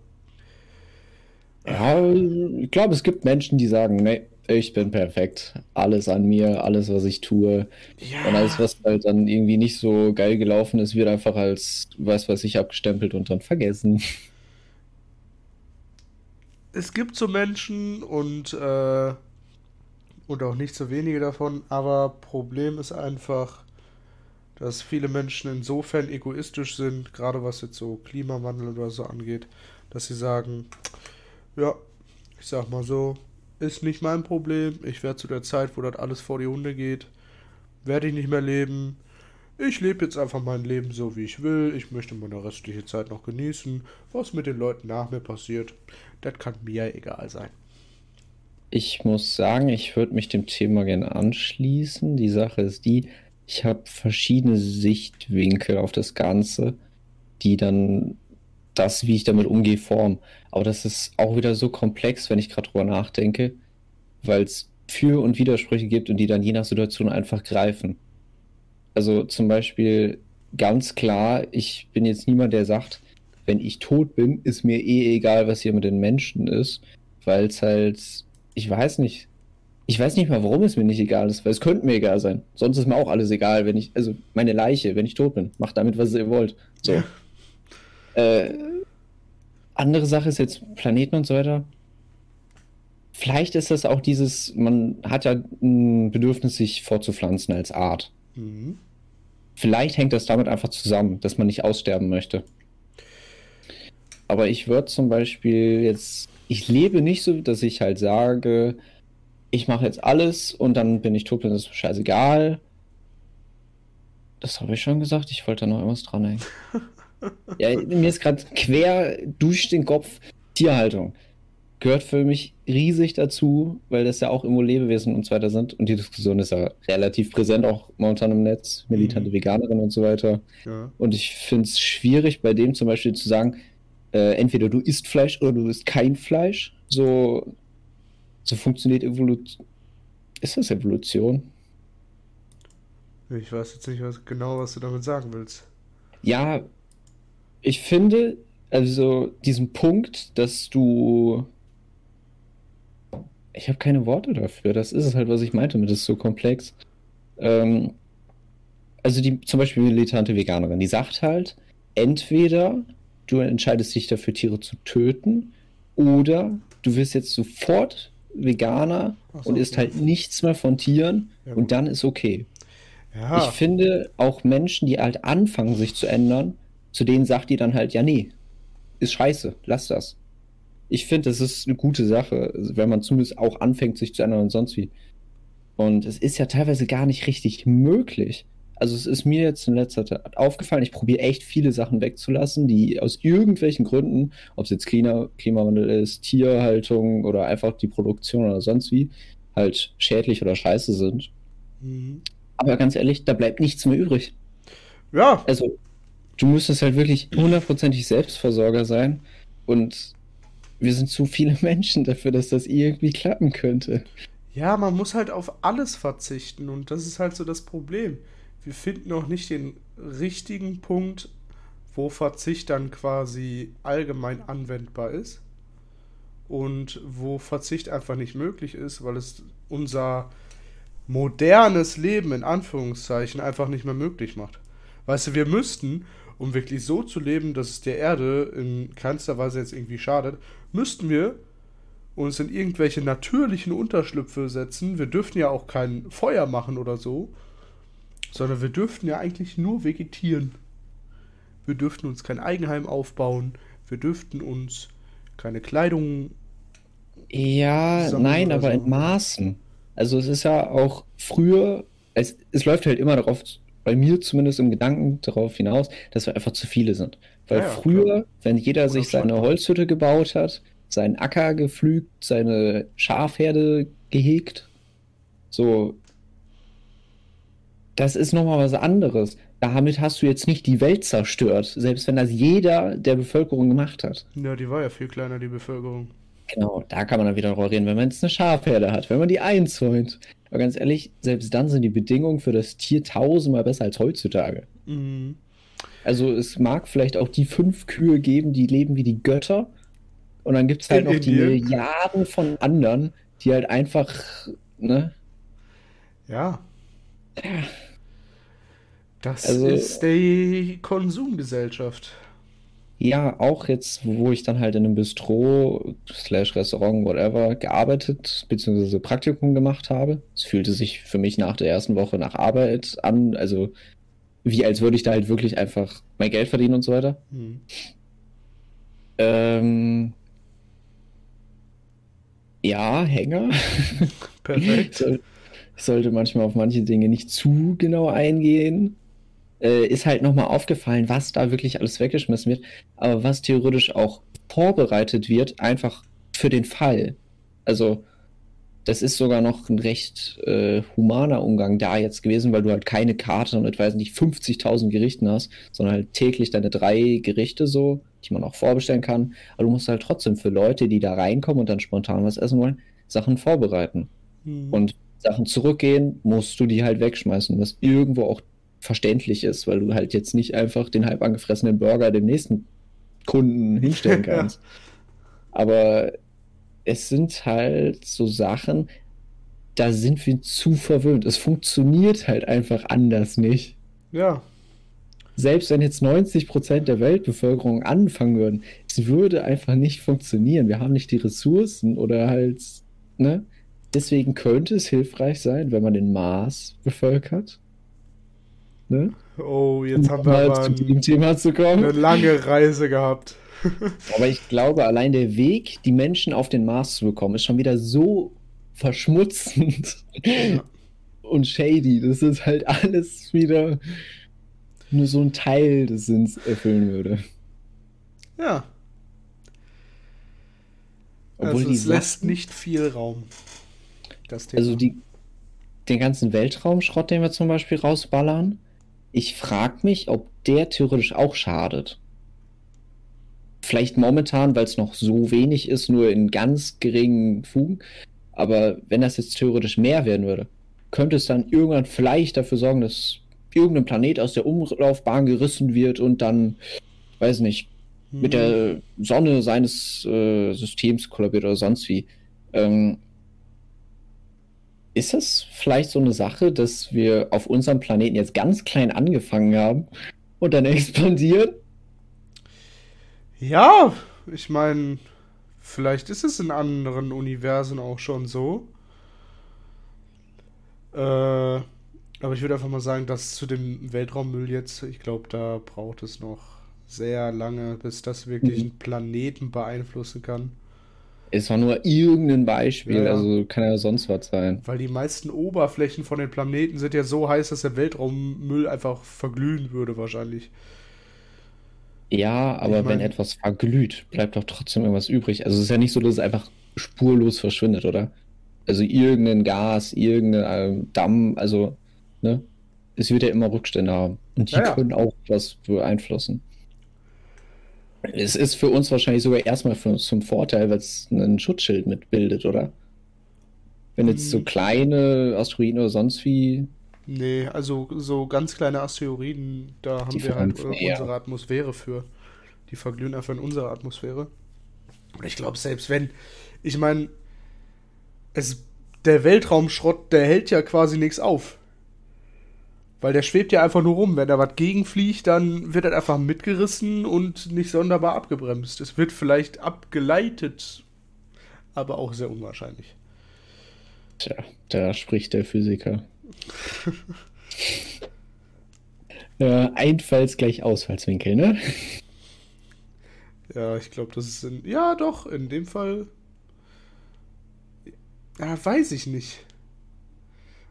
Ja, ich glaube, es gibt Menschen, die sagen, nee, ich bin perfekt. Alles an mir, alles, was ich tue. Ja. Und alles, was halt dann irgendwie nicht so geil gelaufen ist, wird einfach als was, was ich abgestempelt und dann vergessen. Es gibt so Menschen und äh, und auch nicht so wenige davon, aber Problem ist einfach, dass viele Menschen insofern egoistisch sind, gerade was jetzt so Klimawandel oder so angeht, dass sie sagen, ja, ich sag mal so, ist nicht mein Problem, ich werde zu der Zeit, wo das alles vor die Hunde geht, werde ich nicht mehr leben. Ich lebe jetzt einfach mein Leben so, wie ich will. Ich möchte meine restliche Zeit noch genießen. Was mit den Leuten nach mir passiert, das kann mir egal sein. Ich muss sagen, ich würde mich dem Thema gerne anschließen. Die Sache ist die, ich habe verschiedene Sichtwinkel auf das Ganze, die dann das, wie ich damit umgehe, formen. Aber das ist auch wieder so komplex, wenn ich gerade drüber nachdenke, weil es Für- und Widersprüche gibt und die dann je nach Situation einfach greifen. Also zum Beispiel ganz klar, ich bin jetzt niemand, der sagt, wenn ich tot bin, ist mir eh egal, was hier mit den Menschen ist, weil es halt, ich weiß nicht, ich weiß nicht mal, warum es mir nicht egal ist, weil es könnte mir egal sein. Sonst ist mir auch alles egal, wenn ich, also meine Leiche, wenn ich tot bin, macht damit, was ihr wollt. So. Äh, andere Sache ist jetzt Planeten und so weiter. Vielleicht ist das auch dieses, man hat ja ein Bedürfnis, sich fortzupflanzen als Art. Mhm. Vielleicht hängt das damit einfach zusammen, dass man nicht aussterben möchte. Aber ich würde zum Beispiel jetzt, ich lebe nicht so, dass ich halt sage, ich mache jetzt alles und dann bin ich tot, das ist mir scheißegal. Das habe ich schon gesagt, ich wollte da noch irgendwas dranhängen. (laughs) ja, mir ist gerade quer durch den Kopf Tierhaltung. Gehört für mich riesig dazu, weil das ja auch immer Lebewesen und so weiter sind. Und die Diskussion ist ja relativ präsent, auch momentan im Netz, militante Mhm. Veganerin und so weiter. Ja. Und ich finde es schwierig, bei dem zum Beispiel zu sagen, äh, entweder du isst Fleisch oder du isst kein Fleisch. So, so funktioniert Evolution. Ist das Evolution? Ich weiß jetzt nicht was, genau, was du damit sagen willst. Ja, ich finde, also diesen Punkt, dass du. Ich habe keine Worte dafür. Das ist es halt, was ich meinte mit, das ist so komplex. Ähm, also die zum Beispiel militante Veganerin, die sagt halt, entweder du entscheidest dich dafür, Tiere zu töten, oder du wirst jetzt sofort Veganer so, und isst okay. halt nichts mehr von Tieren Ja, und dann ist okay. Ja, Ich finde auch Menschen, die halt anfangen, sich zu ändern, zu denen sagt die dann halt, ja, nee, ist scheiße, lass das. Ich finde, das ist eine gute Sache, wenn man zumindest auch anfängt, sich zu ändern und sonst wie. Und es ist ja teilweise gar nicht richtig möglich. Also es ist mir jetzt in letzter Zeit aufgefallen, ich probiere echt viele Sachen wegzulassen, die aus irgendwelchen Gründen, ob es jetzt Klima, Klimawandel ist, Tierhaltung oder einfach die Produktion oder sonst wie, halt schädlich oder scheiße sind. Mhm. Aber ganz ehrlich, da bleibt nichts mehr übrig. ja, Also, du müsstest halt wirklich hundertprozentig Selbstversorger sein und wir sind zu viele (laughs) Menschen dafür, dass das irgendwie klappen könnte. ja, man muss halt auf alles verzichten und das ist halt so das Problem. Wir finden noch nicht den richtigen Punkt, wo Verzicht dann quasi allgemein anwendbar ist und wo Verzicht einfach nicht möglich ist, weil es unser modernes Leben in Anführungszeichen einfach nicht mehr möglich macht. Weißt du, wir müssten, um wirklich so zu leben, dass es der Erde in keinster Weise jetzt irgendwie schadet, müssten wir uns in irgendwelche natürlichen Unterschlüpfe setzen. Wir dürften ja auch kein Feuer machen oder so, sondern wir dürften ja eigentlich nur vegetieren. Wir dürften uns kein Eigenheim aufbauen. Wir dürften uns keine Kleidung. Ja, nein, aber so. in Maßen. Also es ist ja auch früher, es, es läuft halt immer darauf, bei mir zumindest im Gedanken darauf hinaus, dass wir einfach zu viele sind. Weil Ja, früher, klar. wenn jeder sich seine. Holzhütte gebaut hat, seinen Acker gepflügt, seine Schafherde gehegt, so, das ist nochmal was anderes. Damit hast du jetzt nicht die Welt zerstört, selbst wenn das jeder der Bevölkerung gemacht hat. Ja, die war ja viel kleiner, die Bevölkerung. Genau, da kann man dann wieder drüber reden, wenn man jetzt eine Schafherde hat, wenn man die einzäunt. Aber ganz ehrlich, selbst dann sind die Bedingungen für das Tier tausendmal besser als heutzutage. Mhm. Also es mag vielleicht auch die fünf Kühe geben, die leben wie die Götter. Und dann gibt es halt In noch die Indien. Milliarden von anderen, die halt einfach, ne? Ja. Das Also- ist die Konsumgesellschaft. Ja, auch jetzt, wo ich dann halt in einem Bistro slash Restaurant, whatever, gearbeitet bzw. Praktikum gemacht habe. Es fühlte sich für mich nach der ersten Woche nach Arbeit an, also wie als würde ich da halt wirklich einfach mein Geld verdienen und so weiter. Mhm. Ähm, ja, Hänger. Perfekt. (laughs) Soll, sollte manchmal auf manche Dinge nicht zu genau eingehen. Äh, ist halt nochmal aufgefallen, was da wirklich alles weggeschmissen wird, aber was theoretisch auch vorbereitet wird, einfach für den Fall. Also, das ist sogar noch ein recht äh, humaner Umgang da jetzt gewesen, weil du halt keine Karte mit, weiß nicht, 50.000 Gerichten hast, sondern halt täglich deine drei Gerichte so, die man auch vorbestellen kann. Aber du musst halt trotzdem für Leute, die da reinkommen und dann spontan was essen wollen, Sachen vorbereiten. Mhm. Und Sachen zurückgehen, musst du die halt wegschmeißen, was irgendwo auch verständlich ist, weil du halt jetzt nicht einfach den halb angefressenen Burger dem nächsten Kunden hinstellen (laughs) kannst. ja. Aber es sind halt so Sachen, da sind wir zu verwöhnt. Es funktioniert halt einfach anders nicht. Ja. Selbst wenn jetzt 90% der Weltbevölkerung anfangen würden, es würde einfach nicht funktionieren. Wir haben nicht die Ressourcen oder halt, ne? Deswegen könnte es hilfreich sein, wenn man den Mars bevölkert. Ne? Oh, jetzt um haben wir aber zu dem Thema zu kommen. eine lange Reise gehabt. (laughs) Aber ich glaube, allein der Weg, die Menschen auf den Mars zu bekommen, ist schon wieder so verschmutzend ja. und shady. Das ist halt alles wieder nur so ein Teil des Sinns erfüllen würde. Ja. Obwohl also es lässt nicht viel Raum. Also die, den ganzen Weltraumschrott, den wir zum Beispiel rausballern, ich frage mich, ob der theoretisch auch schadet. Vielleicht momentan, weil es noch so wenig ist, nur in ganz geringen Fugen. Aber wenn das jetzt theoretisch mehr werden würde, könnte es dann irgendwann vielleicht dafür sorgen, dass irgendein Planet aus der Umlaufbahn gerissen wird und dann, weiß nicht, hm. mit der Sonne seines äh, Systems kollabiert oder sonst wie. Ähm, ist das vielleicht so eine Sache, dass wir auf unserem Planeten jetzt ganz klein angefangen haben und dann (laughs) expandieren? Ja, ich meine, vielleicht ist es in anderen Universen auch schon so. Äh, aber ich würde einfach mal sagen, dass zu dem Weltraummüll jetzt, ich glaube, da braucht es noch sehr lange, bis das wirklich mhm. einen Planeten beeinflussen kann. Es war nur irgendein Beispiel, ja, also kann ja sonst was sein. Weil die meisten Oberflächen von den Planeten sind ja so heiß, dass der Weltraummüll einfach verglühen würde, wahrscheinlich. Ja, aber ich mein, wenn etwas verglüht, bleibt doch trotzdem irgendwas übrig. Also es ist ja nicht so, dass es einfach spurlos verschwindet, oder? Also irgendein Gas, irgendein äh, Damm, also, ne? Es wird ja immer Rückstände haben. Und die ja, können auch was beeinflussen. Es ist für uns wahrscheinlich sogar erstmal für, zum Vorteil, weil es ein Schutzschild mitbildet, oder? Wenn jetzt so hm. kleine Asteroiden oder sonst wie Nee, also so ganz kleine Asteroiden, da haben wir halt unsere Atmosphäre für. Die verglühen einfach in unserer Atmosphäre. Und ich glaube, selbst wenn, ich meine, es, der Weltraumschrott, der hält ja quasi nichts auf. Weil der schwebt ja einfach nur rum. Wenn da was gegenfliegt, dann wird er einfach mitgerissen und nicht sonderbar abgebremst. Es wird vielleicht abgeleitet, aber auch sehr unwahrscheinlich. Tja, da spricht der Physiker. ja, (laughs) Einfalls gleich Ausfallswinkel, ne? Ja, ich glaube, das ist in. Ja, doch, in dem Fall. Ja, weiß ich nicht.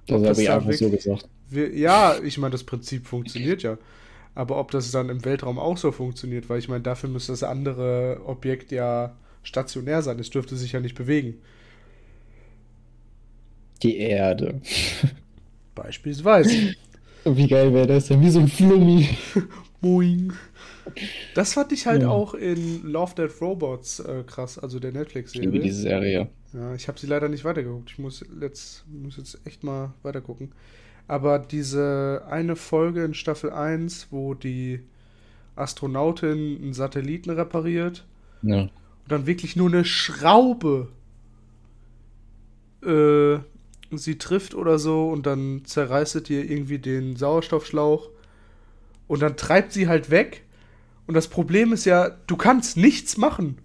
Das habe ich einfach so gesagt. Wir, ja, ich meine, das Prinzip funktioniert ja. Aber ob das dann im Weltraum auch so funktioniert, weil ich meine, dafür müsste das andere Objekt ja stationär sein. Es dürfte sich ja nicht bewegen. Die Erde. Beispielsweise. (laughs) Wie geil wäre das denn? Wie so ein Flummi. (laughs) Boing. Das fand ich halt ja. auch in Love Dead Robots äh, krass, also der Netflix-Serie. Ich liebe diese Serie. Ja, ich habe sie leider nicht weitergeguckt. Ich muss jetzt, muss jetzt echt mal weitergucken. Aber diese eine Folge in Staffel 1, wo die Astronautin einen Satelliten repariert ja. und dann wirklich nur eine Schraube äh, sie trifft oder so und dann zerreißt ihr irgendwie den Sauerstoffschlauch und dann treibt sie halt weg. Und das Problem ist ja, du kannst nichts machen.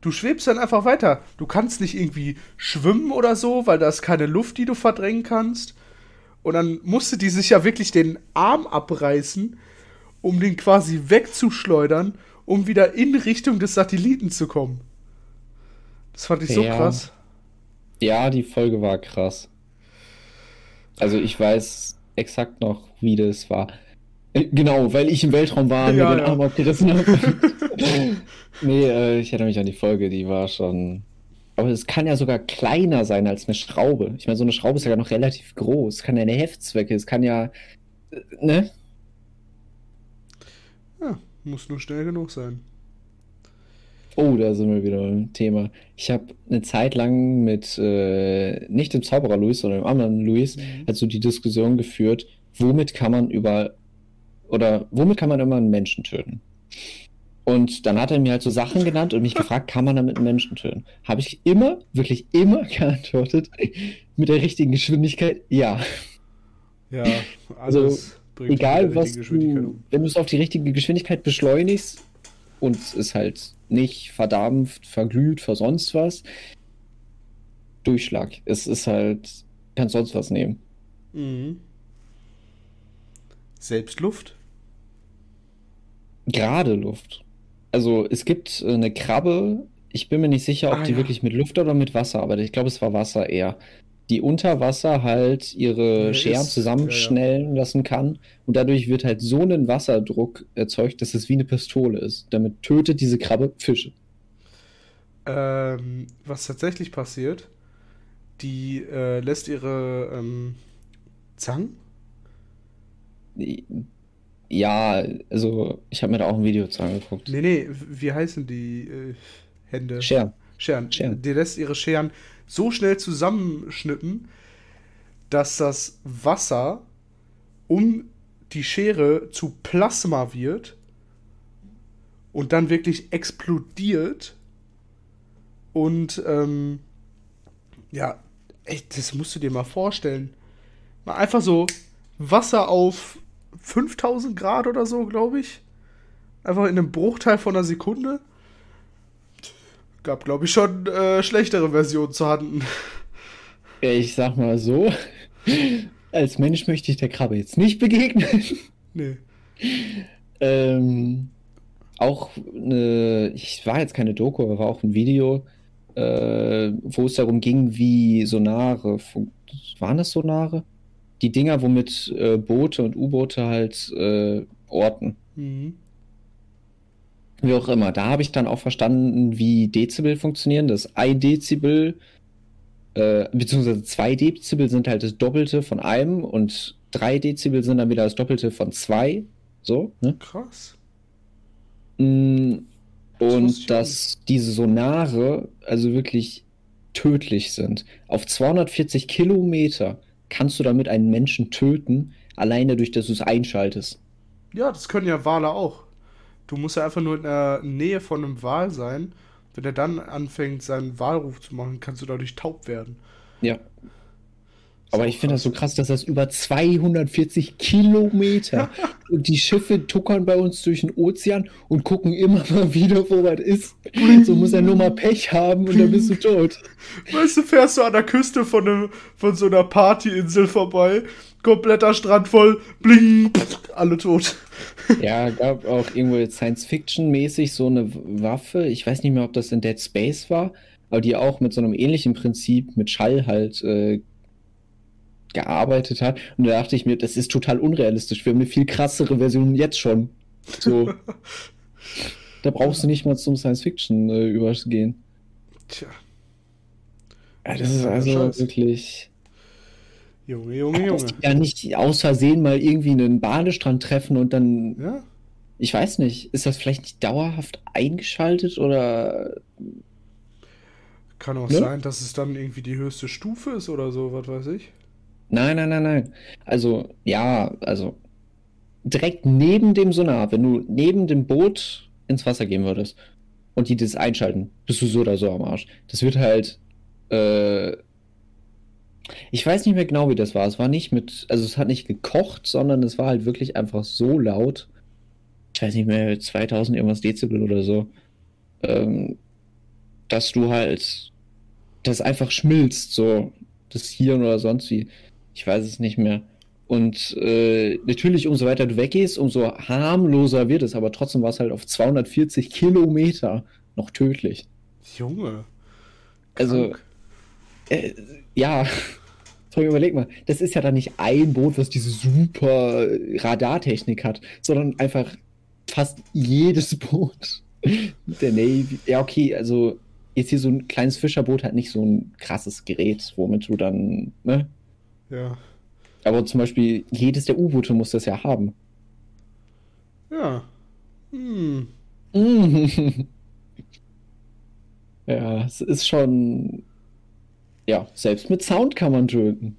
Du schwebst dann einfach weiter. Du kannst nicht irgendwie schwimmen oder so, weil da ist keine Luft, die du verdrängen kannst. Und dann musste die sich ja wirklich den Arm abreißen, um den quasi wegzuschleudern, um wieder in Richtung des Satelliten zu kommen. Das fand ich so ja. krass. Ja, die Folge war krass. Also ich weiß exakt noch, wie das war. Äh, genau, weil ich im Weltraum war und ja, mir den ja. Arm abgerissen habe. (laughs) nee, äh, ich erinnere mich an die Folge, die war schon Aber es kann ja sogar kleiner sein als eine Schraube. Ich meine, so eine Schraube ist ja noch relativ groß. Es kann ja eine Heftzwecke, es kann ja. äh, Ne? Ja, muss nur schnell genug sein. Oh, da sind wir wieder beim Thema. Ich habe eine Zeit lang mit, äh, nicht dem Zauberer Luis, sondern dem anderen Luis, Mhm. also die Diskussion geführt, womit kann man über, oder womit kann man immer einen Menschen töten? Und dann hat er mir halt so Sachen genannt und mich gefragt, kann man damit einen Menschen töten? Habe ich immer, wirklich immer (laughs) geantwortet, mit der richtigen Geschwindigkeit, ja. Ja, Also, bringt Egal was du, um. wenn du es auf die richtige Geschwindigkeit beschleunigst und es ist halt nicht verdampft, verglüht, ver sonst was, Durchschlag. Es ist halt, kannst sonst was nehmen. Mhm. Selbstluft? Gerade Luft. Also es gibt äh, eine Krabbe, ich bin mir nicht sicher, ob Ah, die ja. wirklich mit Luft oder mit Wasser, aber ich glaube, es war Wasser eher. Die unter Wasser halt ihre Ja, Scheren ist- zusammenschnellen lassen kann und dadurch wird halt so ein Wasserdruck erzeugt, dass es wie eine Pistole ist. Damit tötet diese Krabbe Fische. Ähm, was tatsächlich passiert, die äh, lässt ihre ähm, Zangen? Ja, also ich habe mir da auch ein Video zu angeguckt. Nee, nee, wie heißen die äh, Hände? Scheren. Scheren. Scheren. Die lässt ihre Scheren so schnell zusammenschnippen, dass das Wasser um die Schere zu Plasma wird und dann wirklich explodiert. Und ähm, ja, ey, das musst du dir mal vorstellen. Mal einfach so Wasser auf 5000 Grad oder so, glaube ich. Einfach in einem Bruchteil von einer Sekunde. Gab, glaube ich, schon äh, schlechtere Versionen zu handen. Ich sag mal so, als Mensch möchte ich der Krabbe jetzt nicht begegnen. Nee. Ähm, auch eine, ich war jetzt keine Doku, aber war auch ein Video, äh, wo es darum ging, wie Sonare, waren das Sonare? Die Dinger, womit äh, Boote und U-Boote halt äh, orten. Mhm. Wie auch immer. Da habe ich dann auch verstanden, wie Dezibel funktionieren. Das ein Dezibel, äh, beziehungsweise zwei Dezibel sind halt das Doppelte von einem und drei Dezibel sind dann wieder das Doppelte von zwei. So, ne? Krass. Mm, Das Und auch dass diese Sonare also wirklich tödlich sind. Auf 240 Kilometer kannst du damit einen Menschen töten, alleine durch, dass du es einschaltest. Ja, das können ja Wale auch. Du musst ja einfach nur in der Nähe von einem Wal sein. Wenn er dann anfängt, seinen Walruf zu machen, kannst du dadurch taub werden. Ja. Aber ich finde das so krass. dass das über 240 Kilometer (laughs) und die Schiffe tuckern bei uns durch den Ozean und gucken immer (laughs) mal wieder, wo was ist. So muss er nur mal Pech haben und dann bist du tot. (laughs) Weißt du, fährst du an der Küste von, einem, von so einer Partyinsel vorbei, kompletter Strand voll, bling, alle tot. Ja, gab auch irgendwo jetzt Science-Fiction-mäßig so eine Waffe. Ich weiß nicht mehr, ob das in Dead Space war, aber die auch mit so einem ähnlichen Prinzip mit Schall halt äh, gearbeitet hat. Und da dachte ich mir, das ist total unrealistisch. Wir haben eine viel krassere Version jetzt schon. So, (laughs) da brauchst du nicht mal zum Science-Fiction äh, übergehen. Tja, Ja, das ist also Scheiß. wirklich. Junge, Junge, Junge. Ja, nicht aus Versehen mal irgendwie einen Badestrand treffen und dann Ja, Ich weiß nicht, ist das vielleicht nicht dauerhaft eingeschaltet oder kann auch Ne? sein, dass es dann irgendwie die höchste Stufe ist oder so, was weiß ich. Nein, nein, nein, nein. Also, ja, also direkt neben dem Sonar, wenn du neben dem Boot ins Wasser gehen würdest und die das einschalten, bist du so oder so am Arsch. Das wird halt, äh, ich weiß nicht mehr genau, wie das war. Es war nicht mit, also es hat nicht gekocht, sondern es war halt wirklich einfach so laut. Ich weiß nicht mehr, 2000 irgendwas Dezibel oder so. Ähm, dass du halt, das einfach schmilzt, so, das Hirn oder sonst wie. Ich weiß es nicht mehr. Und äh, natürlich, umso weiter du weggehst, umso harmloser wird es, aber trotzdem war es halt auf 240 Kilometer noch tödlich. Junge. Also, krank. äh, ja, (laughs) allem überleg mal, das ist ja dann nicht ein Boot, was diese super Radartechnik hat, sondern einfach fast jedes (laughs) Boot der Navy. Ja, okay, also jetzt hier so ein kleines Fischerboot hat nicht so ein krasses Gerät, womit du dann, ne? Ja. Aber zum Beispiel jedes der U-Boote muss das ja haben. Ja. Hm. (laughs) ja, es ist schon. Ja, selbst mit Sound kann man töten.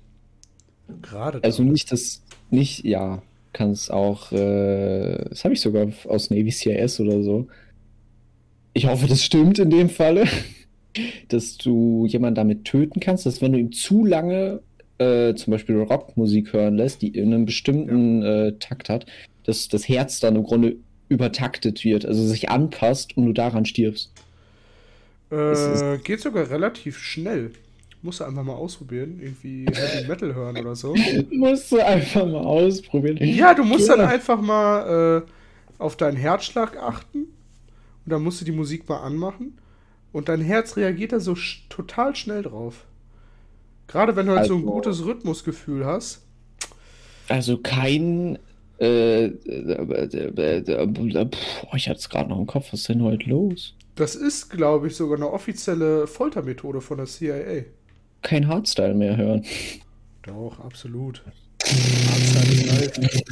Gerade. Also da. nicht das, nicht, ja, kann es auch, äh, das habe ich sogar aus Navy CIS oder so. Ich hoffe, das stimmt in dem Falle, (laughs) dass du jemanden damit töten kannst, dass wenn du ihm zu lange äh, zum Beispiel Rockmusik hören lässt, die in einem bestimmten äh, Takt hat, dass das Herz dann im Grunde übertaktet wird, also sich anpasst und du daran stirbst. Äh, geht sogar relativ schnell. Musst du einfach mal ausprobieren. Irgendwie Heavy Metal hören oder so. (laughs) Musst du einfach mal ausprobieren. Ja, du musst dann einfach mal äh, auf deinen Herzschlag achten. Und dann musst du die Musik mal anmachen. Und dein Herz reagiert da so sch total schnell drauf. Gerade wenn du halt so ein Also- gutes Rhythmusgefühl hast. Also kein. Äh, äh, äh, ich hatte es gerade noch im Kopf. Was ist denn heute los? Das ist, glaube ich, sogar eine offizielle Foltermethode von der CIA. Kein Hardstyle mehr hören. Doch, absolut. Hardstyle ist.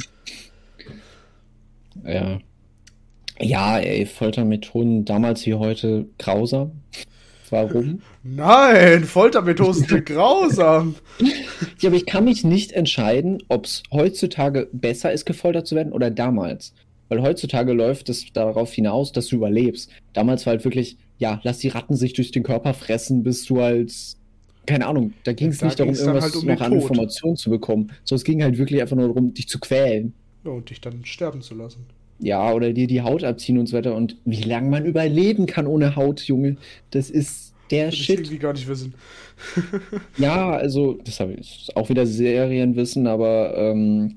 Ja. Ja, ey, Foltermethoden damals wie heute grausam. Warum? Nein, Foltermethoden (laughs) sind grausam. Ja, aber ich kann mich nicht entscheiden, ob es heutzutage besser ist, gefoltert zu werden oder damals. Weil heutzutage läuft es darauf hinaus, dass du überlebst. Damals war halt wirklich, ja, lass die Ratten sich durch den Körper fressen, bis du halt, keine Ahnung, da ging es Da nicht darum, irgendwas halt um noch an. Informationen zu bekommen, sondern es ging halt wirklich einfach nur darum, dich zu quälen. Ja, und dich dann sterben zu lassen. Ja, oder dir die Haut abziehen und so weiter. Und wie lange man überleben kann ohne Haut, Junge, das ist der ich Shit. irgendwie gar nicht wissen. (laughs) Ja, also, das habe ich auch wieder Serienwissen, aber ähm,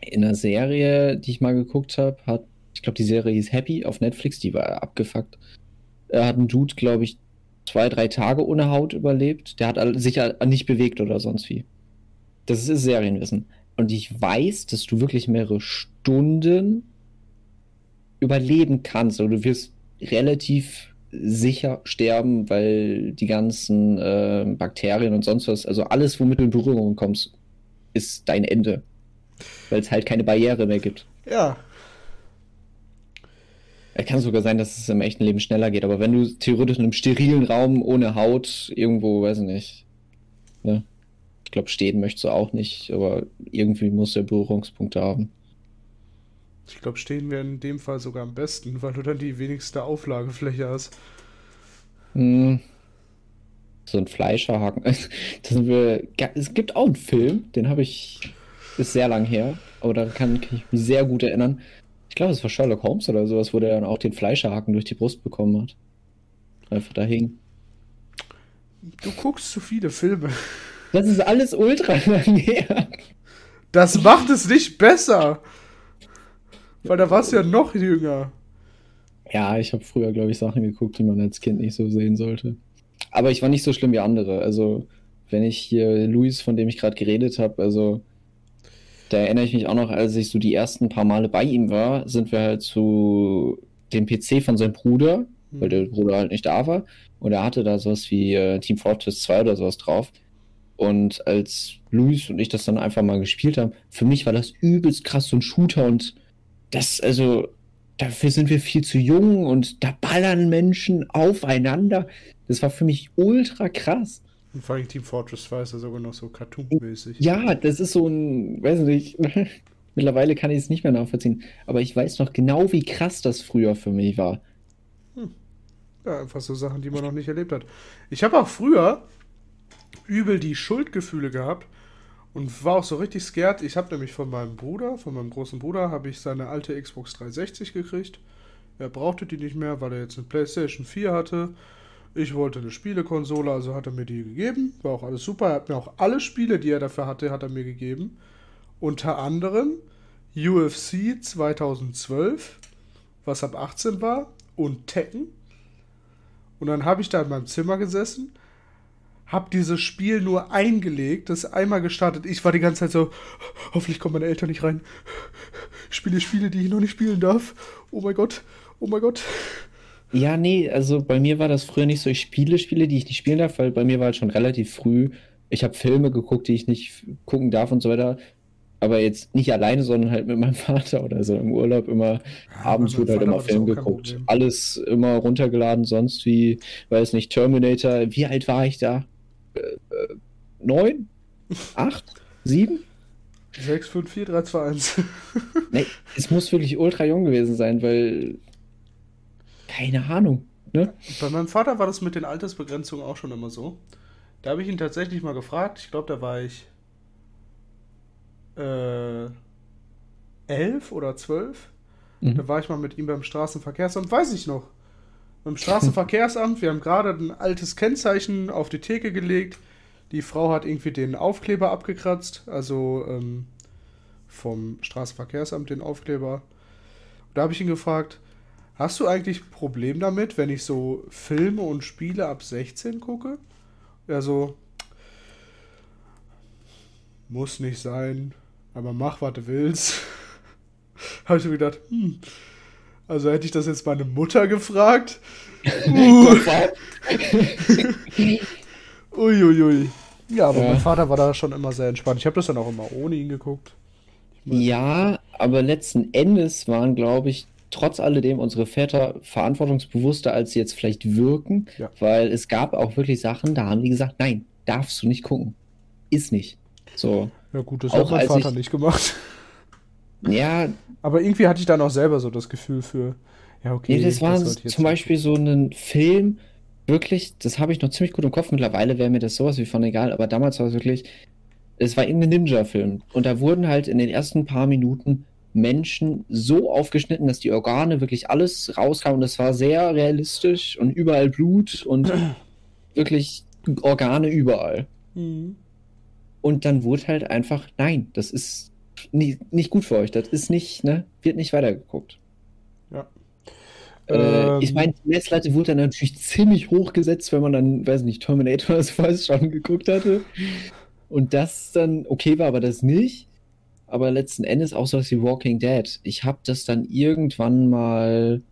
in einer Serie, die ich mal geguckt habe, hat, ich glaube, die Serie hieß Happy auf Netflix, die war abgefuckt. Er hat ein Dude, glaube ich, zwei, drei Tage ohne Haut überlebt. Der hat sich nicht bewegt oder sonst wie. Das ist Serienwissen. Und ich weiß, dass du wirklich mehrere Stunden überleben kannst. Oder du wirst relativ sicher sterben, weil die ganzen äh, Bakterien und sonst was, also alles, womit du in Berührung kommst, ist dein Ende. Weil es halt keine Barriere mehr gibt. Ja, Es kann sogar sein, dass es im echten Leben schneller geht, aber wenn du theoretisch in einem sterilen Raum ohne Haut irgendwo, weiß ich nicht, ne? Ich glaube, stehen möchtest du auch nicht, aber irgendwie muss der Berührungspunkte haben. Ich glaube, stehen wir in dem Fall sogar am besten, weil du dann die wenigste Auflagefläche hast. Hm. So ein Fleischerhaken. (laughs) Wir, es gibt auch einen Film, den habe ich, ist sehr lang her, aber da kann, kann ich mich sehr gut erinnern. Ich glaube, es war Sherlock Holmes oder sowas, wo der dann auch den Fleischerhaken durch die Brust bekommen hat. Einfach da hing. Du guckst zu viele Filme. Das ist alles ultra (laughs) lang her. Das macht es nicht besser. Weil da warst du ja noch jünger. Ja, ich habe früher, glaube ich, Sachen geguckt, die man als Kind nicht so sehen sollte. Aber ich war nicht so schlimm wie andere. Also, wenn ich hier Luis, von dem ich gerade geredet habe, also da erinnere ich mich auch noch, als ich so die ersten paar Male bei ihm war, sind wir halt zu dem PC von seinem Bruder, weil der Bruder halt nicht da war. Und er hatte da sowas wie äh, Team Fortress 2 oder sowas drauf. Und als Luis und ich das dann einfach mal gespielt haben, für mich war das übelst krass so ein Shooter und das, also, dafür sind wir viel zu jung und da ballern Menschen aufeinander. Das war für mich ultra krass. Und vor allem Team Fortress 2 ist ja sogar noch so cartoonmäßig. Ja, das ist so ein, weiß nicht, (laughs) mittlerweile kann ich es nicht mehr nachvollziehen, aber ich weiß noch genau, wie krass das früher für mich war. Ja, einfach so Sachen, die man noch nicht erlebt hat. Ich habe auch früher übel die Schuldgefühle gehabt und war auch so richtig scared. Ich habe nämlich von meinem Bruder, von meinem großen Bruder, habe ich seine alte Xbox 360 gekriegt. Er brauchte die nicht mehr, weil er jetzt eine PlayStation 4 hatte. Ich wollte eine Spielekonsole, also hat er mir die gegeben. War auch alles super. Er hat mir auch alle Spiele, die er dafür hatte, hat er mir gegeben. Unter anderem UFC 2012, was ab 18 war, und Tekken. Und dann habe ich da in meinem Zimmer gesessen, habe dieses Spiel nur eingelegt, das einmal gestartet. Ich war die ganze Zeit so, hoffentlich kommen meine Eltern nicht rein. Ich spiele Spiele, die ich noch nicht spielen darf. Oh mein Gott, oh mein Gott. Ja, nee, also bei mir war das früher nicht so, ich spiele Spiele, die ich nicht spielen darf, weil bei mir war halt schon relativ früh, ich habe Filme geguckt, die ich nicht gucken darf und so weiter. Aber jetzt nicht alleine, sondern halt mit meinem (laughs) Vater oder so im Urlaub immer Ja, abends wird halt immer Film geguckt. Alles immer runtergeladen, sonst wie, weiß nicht, Terminator. Wie alt war ich da? Äh, äh, neun? Acht? Sieben? 6, 5, 4, 3, 2, 1. Nee, es muss wirklich ultra jung gewesen sein, weil. Keine Ahnung. Ne? Bei meinem Vater war das mit den Altersbegrenzungen auch schon immer so. Da habe ich ihn tatsächlich mal gefragt. Ich glaube, da war ich äh, elf oder zwölf. Mhm. Da war ich mal mit ihm beim Straßenverkehrsamt, weiß ich noch. Beim Straßenverkehrsamt, wir haben gerade ein altes Kennzeichen auf die Theke gelegt. Die Frau hat irgendwie den Aufkleber abgekratzt, also ähm, vom Straßenverkehrsamt den Aufkleber. Da habe ich ihn gefragt, hast du eigentlich ein Problem damit, wenn ich so Filme und Spiele ab 16 gucke? Er so, muss nicht sein, aber mach, was du willst. (laughs) habe ich mir gedacht, hm, also hätte ich das jetzt meine Mutter gefragt. (laughs) Uh, uiuiui. Ja, aber Ja. mein Vater war da schon immer sehr entspannt. Ich habe das dann auch immer ohne ihn geguckt. Ja, aber letzten Endes waren, glaube ich, trotz alledem unsere Väter verantwortungsbewusster, als sie jetzt vielleicht wirken, Ja. weil es gab auch wirklich Sachen, da haben die gesagt, nein, darfst du nicht gucken. Ist nicht. So. Ja gut, das Auch hat mein Vater ich- nicht gemacht. Ja, Aber irgendwie hatte ich dann auch selber so das Gefühl für, ja okay, nee, das war jetzt zum Beispiel so ein Film, wirklich, das habe ich noch ziemlich gut im Kopf. Mittlerweile wäre mir das sowas wie von egal, aber damals war es wirklich, es war irgendein Ninja-Film. Und da wurden halt in den ersten paar Minuten Menschen so aufgeschnitten, dass die Organe wirklich alles rauskamen. Und das war sehr realistisch und überall Blut und (clears throat) wirklich Organe überall. Mhm. Und dann wurde halt einfach, nein, das ist nie, nicht gut für euch. Das ist nicht, ne, wird nicht weitergeguckt. Ja. Äh, Ähm, ich meine, die Messlatte wurde dann natürlich ziemlich hoch gesetzt, wenn man dann, weiß nicht, Terminator oder sowas schon geguckt hatte. Und das dann okay war, aber das nicht. Aber letzten Endes auch sowas wie Walking Dead. Ich habe das dann irgendwann mal,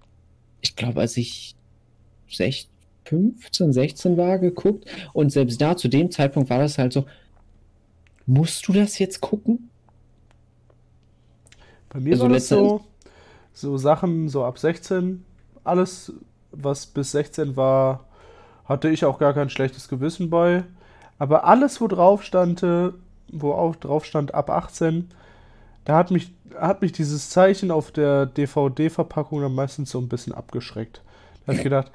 ich glaube, als ich 16, 15, 16 war, geguckt. Und selbst da, zu dem Zeitpunkt war das halt so, musst du das jetzt gucken? Bei mir Also war das so, so Sachen so ab 16, alles, was bis 16 war, hatte ich auch gar kein schlechtes Gewissen bei. Aber alles, wo drauf stand, wo auch drauf stand ab 18, da hat mich, hat mich dieses Zeichen auf der DVD-Verpackung dann meistens so ein bisschen abgeschreckt. Da habe ich gedacht,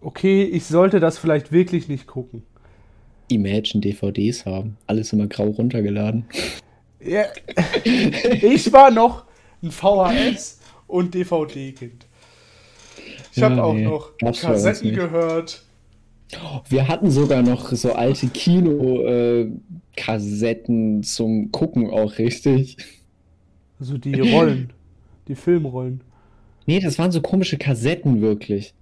okay, ich sollte das vielleicht wirklich nicht gucken. Imagine DVDs haben. Alles immer grau runtergeladen. Ja, (laughs) ich war noch ein VHS und DVD-Kind. Ich habe Ja, auch nee, noch Kassetten gehört. Wir hatten sogar noch so alte Kino-Kassetten zum Gucken auch richtig. Also die Rollen, die Filmrollen. Nee, das waren so komische Kassetten wirklich.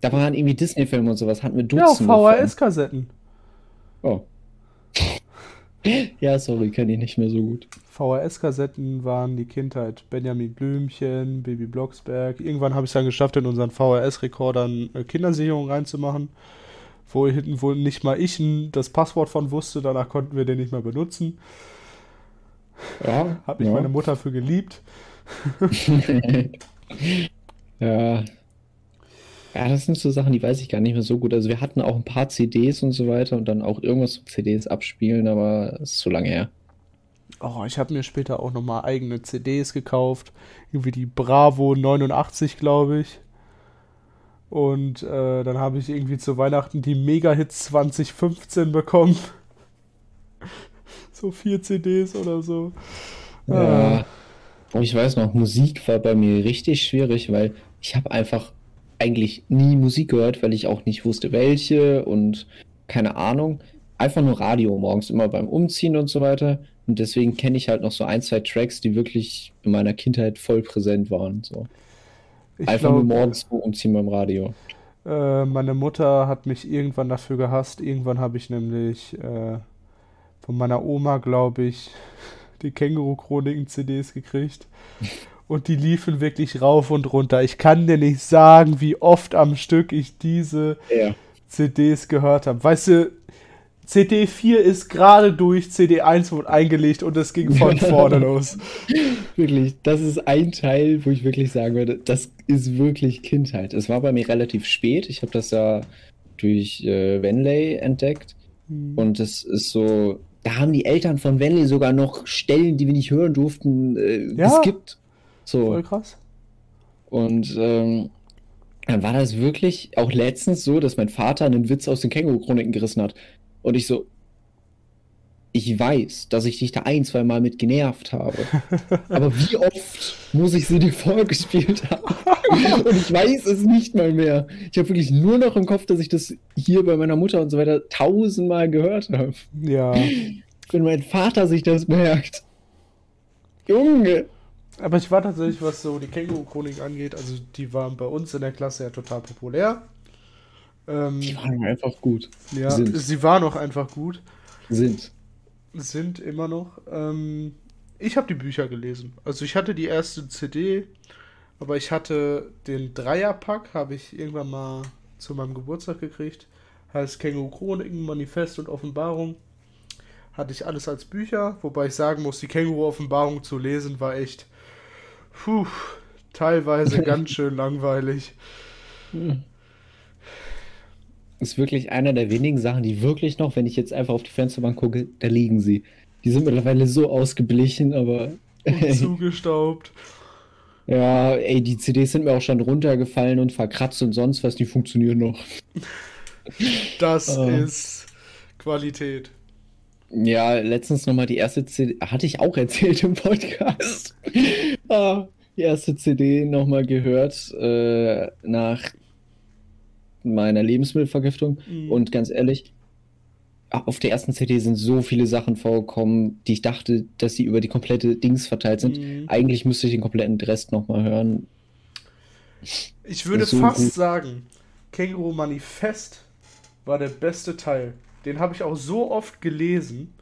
Da waren irgendwie Disney-Filme und sowas, hatten wir Ja, auch Dutzende von. VHS-Kassetten. Oh. (laughs) Ja, sorry, kenne ich nicht mehr so gut. VHS-Kassetten waren die Kindheit. Benjamin Blümchen, Baby Blocksberg. Irgendwann habe ich es dann geschafft, in unseren VHS-Rekordern äh, Kindersicherung reinzumachen. Wo, hinten wohl nicht mal ich das Passwort von wusste, danach konnten wir den nicht mehr benutzen. Ja, Hat mich ja. meine Mutter für geliebt. (laughs) (laughs) Ja. Ja, das sind so Sachen, die weiß ich gar nicht mehr so gut. Also wir hatten auch ein paar CDs und so weiter und dann auch irgendwas zu CDs abspielen, aber das ist zu lange her. Oh, ich habe mir später auch nochmal eigene CDs gekauft. Irgendwie die Bravo 89, glaube ich. Und äh, dann habe ich irgendwie zu Weihnachten die Mega-Hits 2015 bekommen. (laughs) so vier CDs oder so. Ja. Und ich weiß noch, Musik war bei mir richtig schwierig, weil ich habe einfach eigentlich nie Musik gehört, weil ich auch nicht wusste, welche und keine Ahnung. Einfach nur Radio morgens, immer beim Umziehen und so weiter. Und deswegen kenne ich halt noch so ein, zwei Tracks, die wirklich in meiner Kindheit voll präsent waren. So. Ich Einfach nur glaub, morgens so umziehen beim Radio. äh, meine Mutter hat mich irgendwann dafür gehasst. Irgendwann habe ich nämlich äh, von meiner Oma, glaube ich, (laughs) die Känguru-Chroniken-CDs gekriegt. (laughs) und die liefen wirklich rauf und runter. Ich kann dir nicht sagen, wie oft am Stück ich diese Ja. CDs gehört habe. Weißt du, CD 4 ist gerade durch, CD 1 wurde eingelegt und es ging von (laughs) vorne los. Wirklich, das ist ein Teil, wo ich wirklich sagen würde, das ist wirklich Kindheit. Es war bei mir relativ spät. Ich habe das ja durch äh, Venley entdeckt. Und es ist so, da haben die Eltern von Venley sogar noch Stellen, die wir nicht hören durften, äh, Ja. geskippt. So. Voll krass. Und ähm, dann war das wirklich auch letztens so, dass mein Vater einen Witz aus den Känguru-Chroniken gerissen hat. Und ich so, ich weiß, dass ich dich da ein, zwei Mal mit genervt habe. (laughs) Aber wie oft muss ich sie dir vorgespielt haben? Und ich weiß es nicht mal mehr. Ich habe wirklich nur noch im Kopf, dass ich das hier bei meiner Mutter und so weiter tausendmal gehört habe. Ja. Wenn mein Vater sich das merkt. Junge. Aber ich war tatsächlich, was so die Känguru-Chronik angeht, also die waren bei uns in der Klasse ja total populär. Ähm, Die waren einfach gut. ja, sind. sie waren auch einfach gut. Sind. Sind immer noch. Ähm, ich habe die Bücher gelesen. Also ich hatte die erste CD, aber ich hatte den Dreierpack, habe ich irgendwann mal zu meinem Geburtstag gekriegt. Heißt Känguru Chroniken, Manifest und Offenbarung. Hatte ich alles als Bücher, wobei ich sagen muss, die Känguru-Offenbarung zu lesen war echt puh, teilweise (laughs) ganz schön langweilig. Ist wirklich einer der wenigen Sachen, die wirklich noch, wenn ich jetzt einfach auf die Fensterbank gucke, da liegen sie. Die sind mittlerweile so ausgeblichen, aber. Und (laughs) zugestaubt. ja, ey, die CDs sind mir auch schon runtergefallen und verkratzt und sonst was, die funktionieren noch. Das Ah. ist Qualität. Ja, letztens nochmal die erste CD, hatte ich auch erzählt im Podcast. (laughs) ah, die erste CD nochmal gehört äh, nach meiner Lebensmittelvergiftung. Mhm. Und ganz ehrlich, auf der ersten CD sind so viele Sachen vorgekommen, die ich dachte, dass sie über die komplette Dings verteilt sind. Mhm. Eigentlich müsste ich den kompletten Rest nochmal hören. Ich würde so fast gut. sagen, Känguru Manifest war der beste Teil. Den habe ich auch so oft gelesen.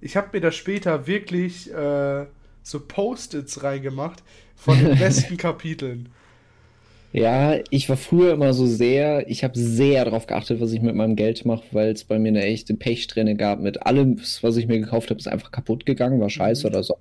Ich habe mir da später wirklich äh, so Post-its reingemacht von den (laughs) besten Kapiteln. Ja, ich war früher immer so sehr, ich habe sehr darauf geachtet, was ich mit meinem Geld mache, weil es bei mir eine echte Pechsträhne gab. Mit allem, was ich mir gekauft habe, ist einfach kaputt gegangen, war scheiße Mhm. oder so.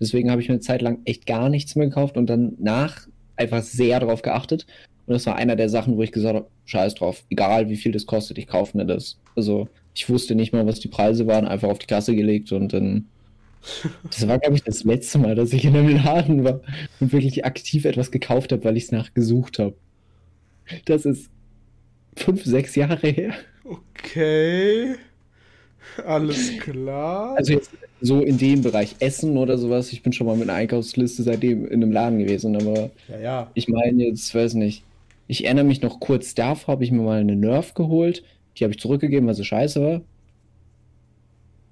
Deswegen habe ich mir eine Zeit lang echt gar nichts mehr gekauft und dann nach einfach sehr darauf geachtet. Und das war einer der Sachen, wo ich gesagt habe, scheiß drauf, egal wie viel das kostet, ich kaufe mir das. Also ich wusste nicht mal, was die Preise waren, einfach auf die Kasse gelegt und dann. (laughs) Das war, glaube ich, das letzte Mal, dass ich in einem Laden war und wirklich aktiv etwas gekauft habe, weil ich es nachgesucht habe. Das ist fünf, sechs Jahre her. Okay. Alles klar. Also jetzt so in dem Bereich Essen oder sowas. Ich bin schon mal mit einer Einkaufsliste seitdem in einem Laden gewesen, aber ja, ja. ich meine jetzt, weiß nicht. Ich erinnere mich noch kurz davor, habe ich mir mal eine Nerf geholt. Die habe ich zurückgegeben, weil sie scheiße war.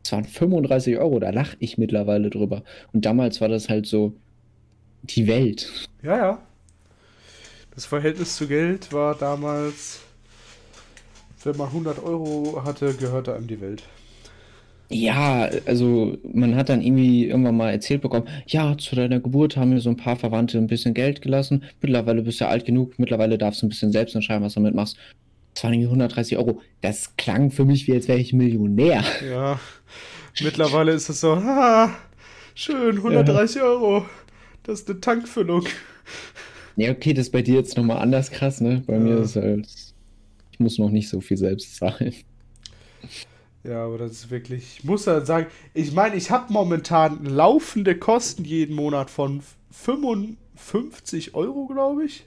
Es waren 35 Euro, da lache ich mittlerweile drüber. Und damals war das halt so die Welt. Ja, ja. Das Verhältnis zu Geld war damals, wenn man 100 Euro hatte, gehörte einem die Welt. Ja, also man hat dann irgendwie irgendwann mal erzählt bekommen, ja, zu deiner Geburt haben mir so ein paar Verwandte ein bisschen Geld gelassen. Mittlerweile bist du alt genug, mittlerweile darfst du ein bisschen selbst entscheiden, was du damit machst. Das waren irgendwie 130 Euro. Das klang für mich, wie als wäre ich Millionär. Ja. Mittlerweile ist es so, ah, schön, 130 Euro. Das ist eine Tankfüllung. Ja, okay, das ist bei dir jetzt nochmal anders krass, ne? Bei Ja. mir ist halt, ich muss noch nicht so viel selbst zahlen. Ja, aber das ist wirklich, ich muss halt sagen, ich meine, ich habe momentan laufende Kosten jeden Monat von 55 Euro, glaube ich.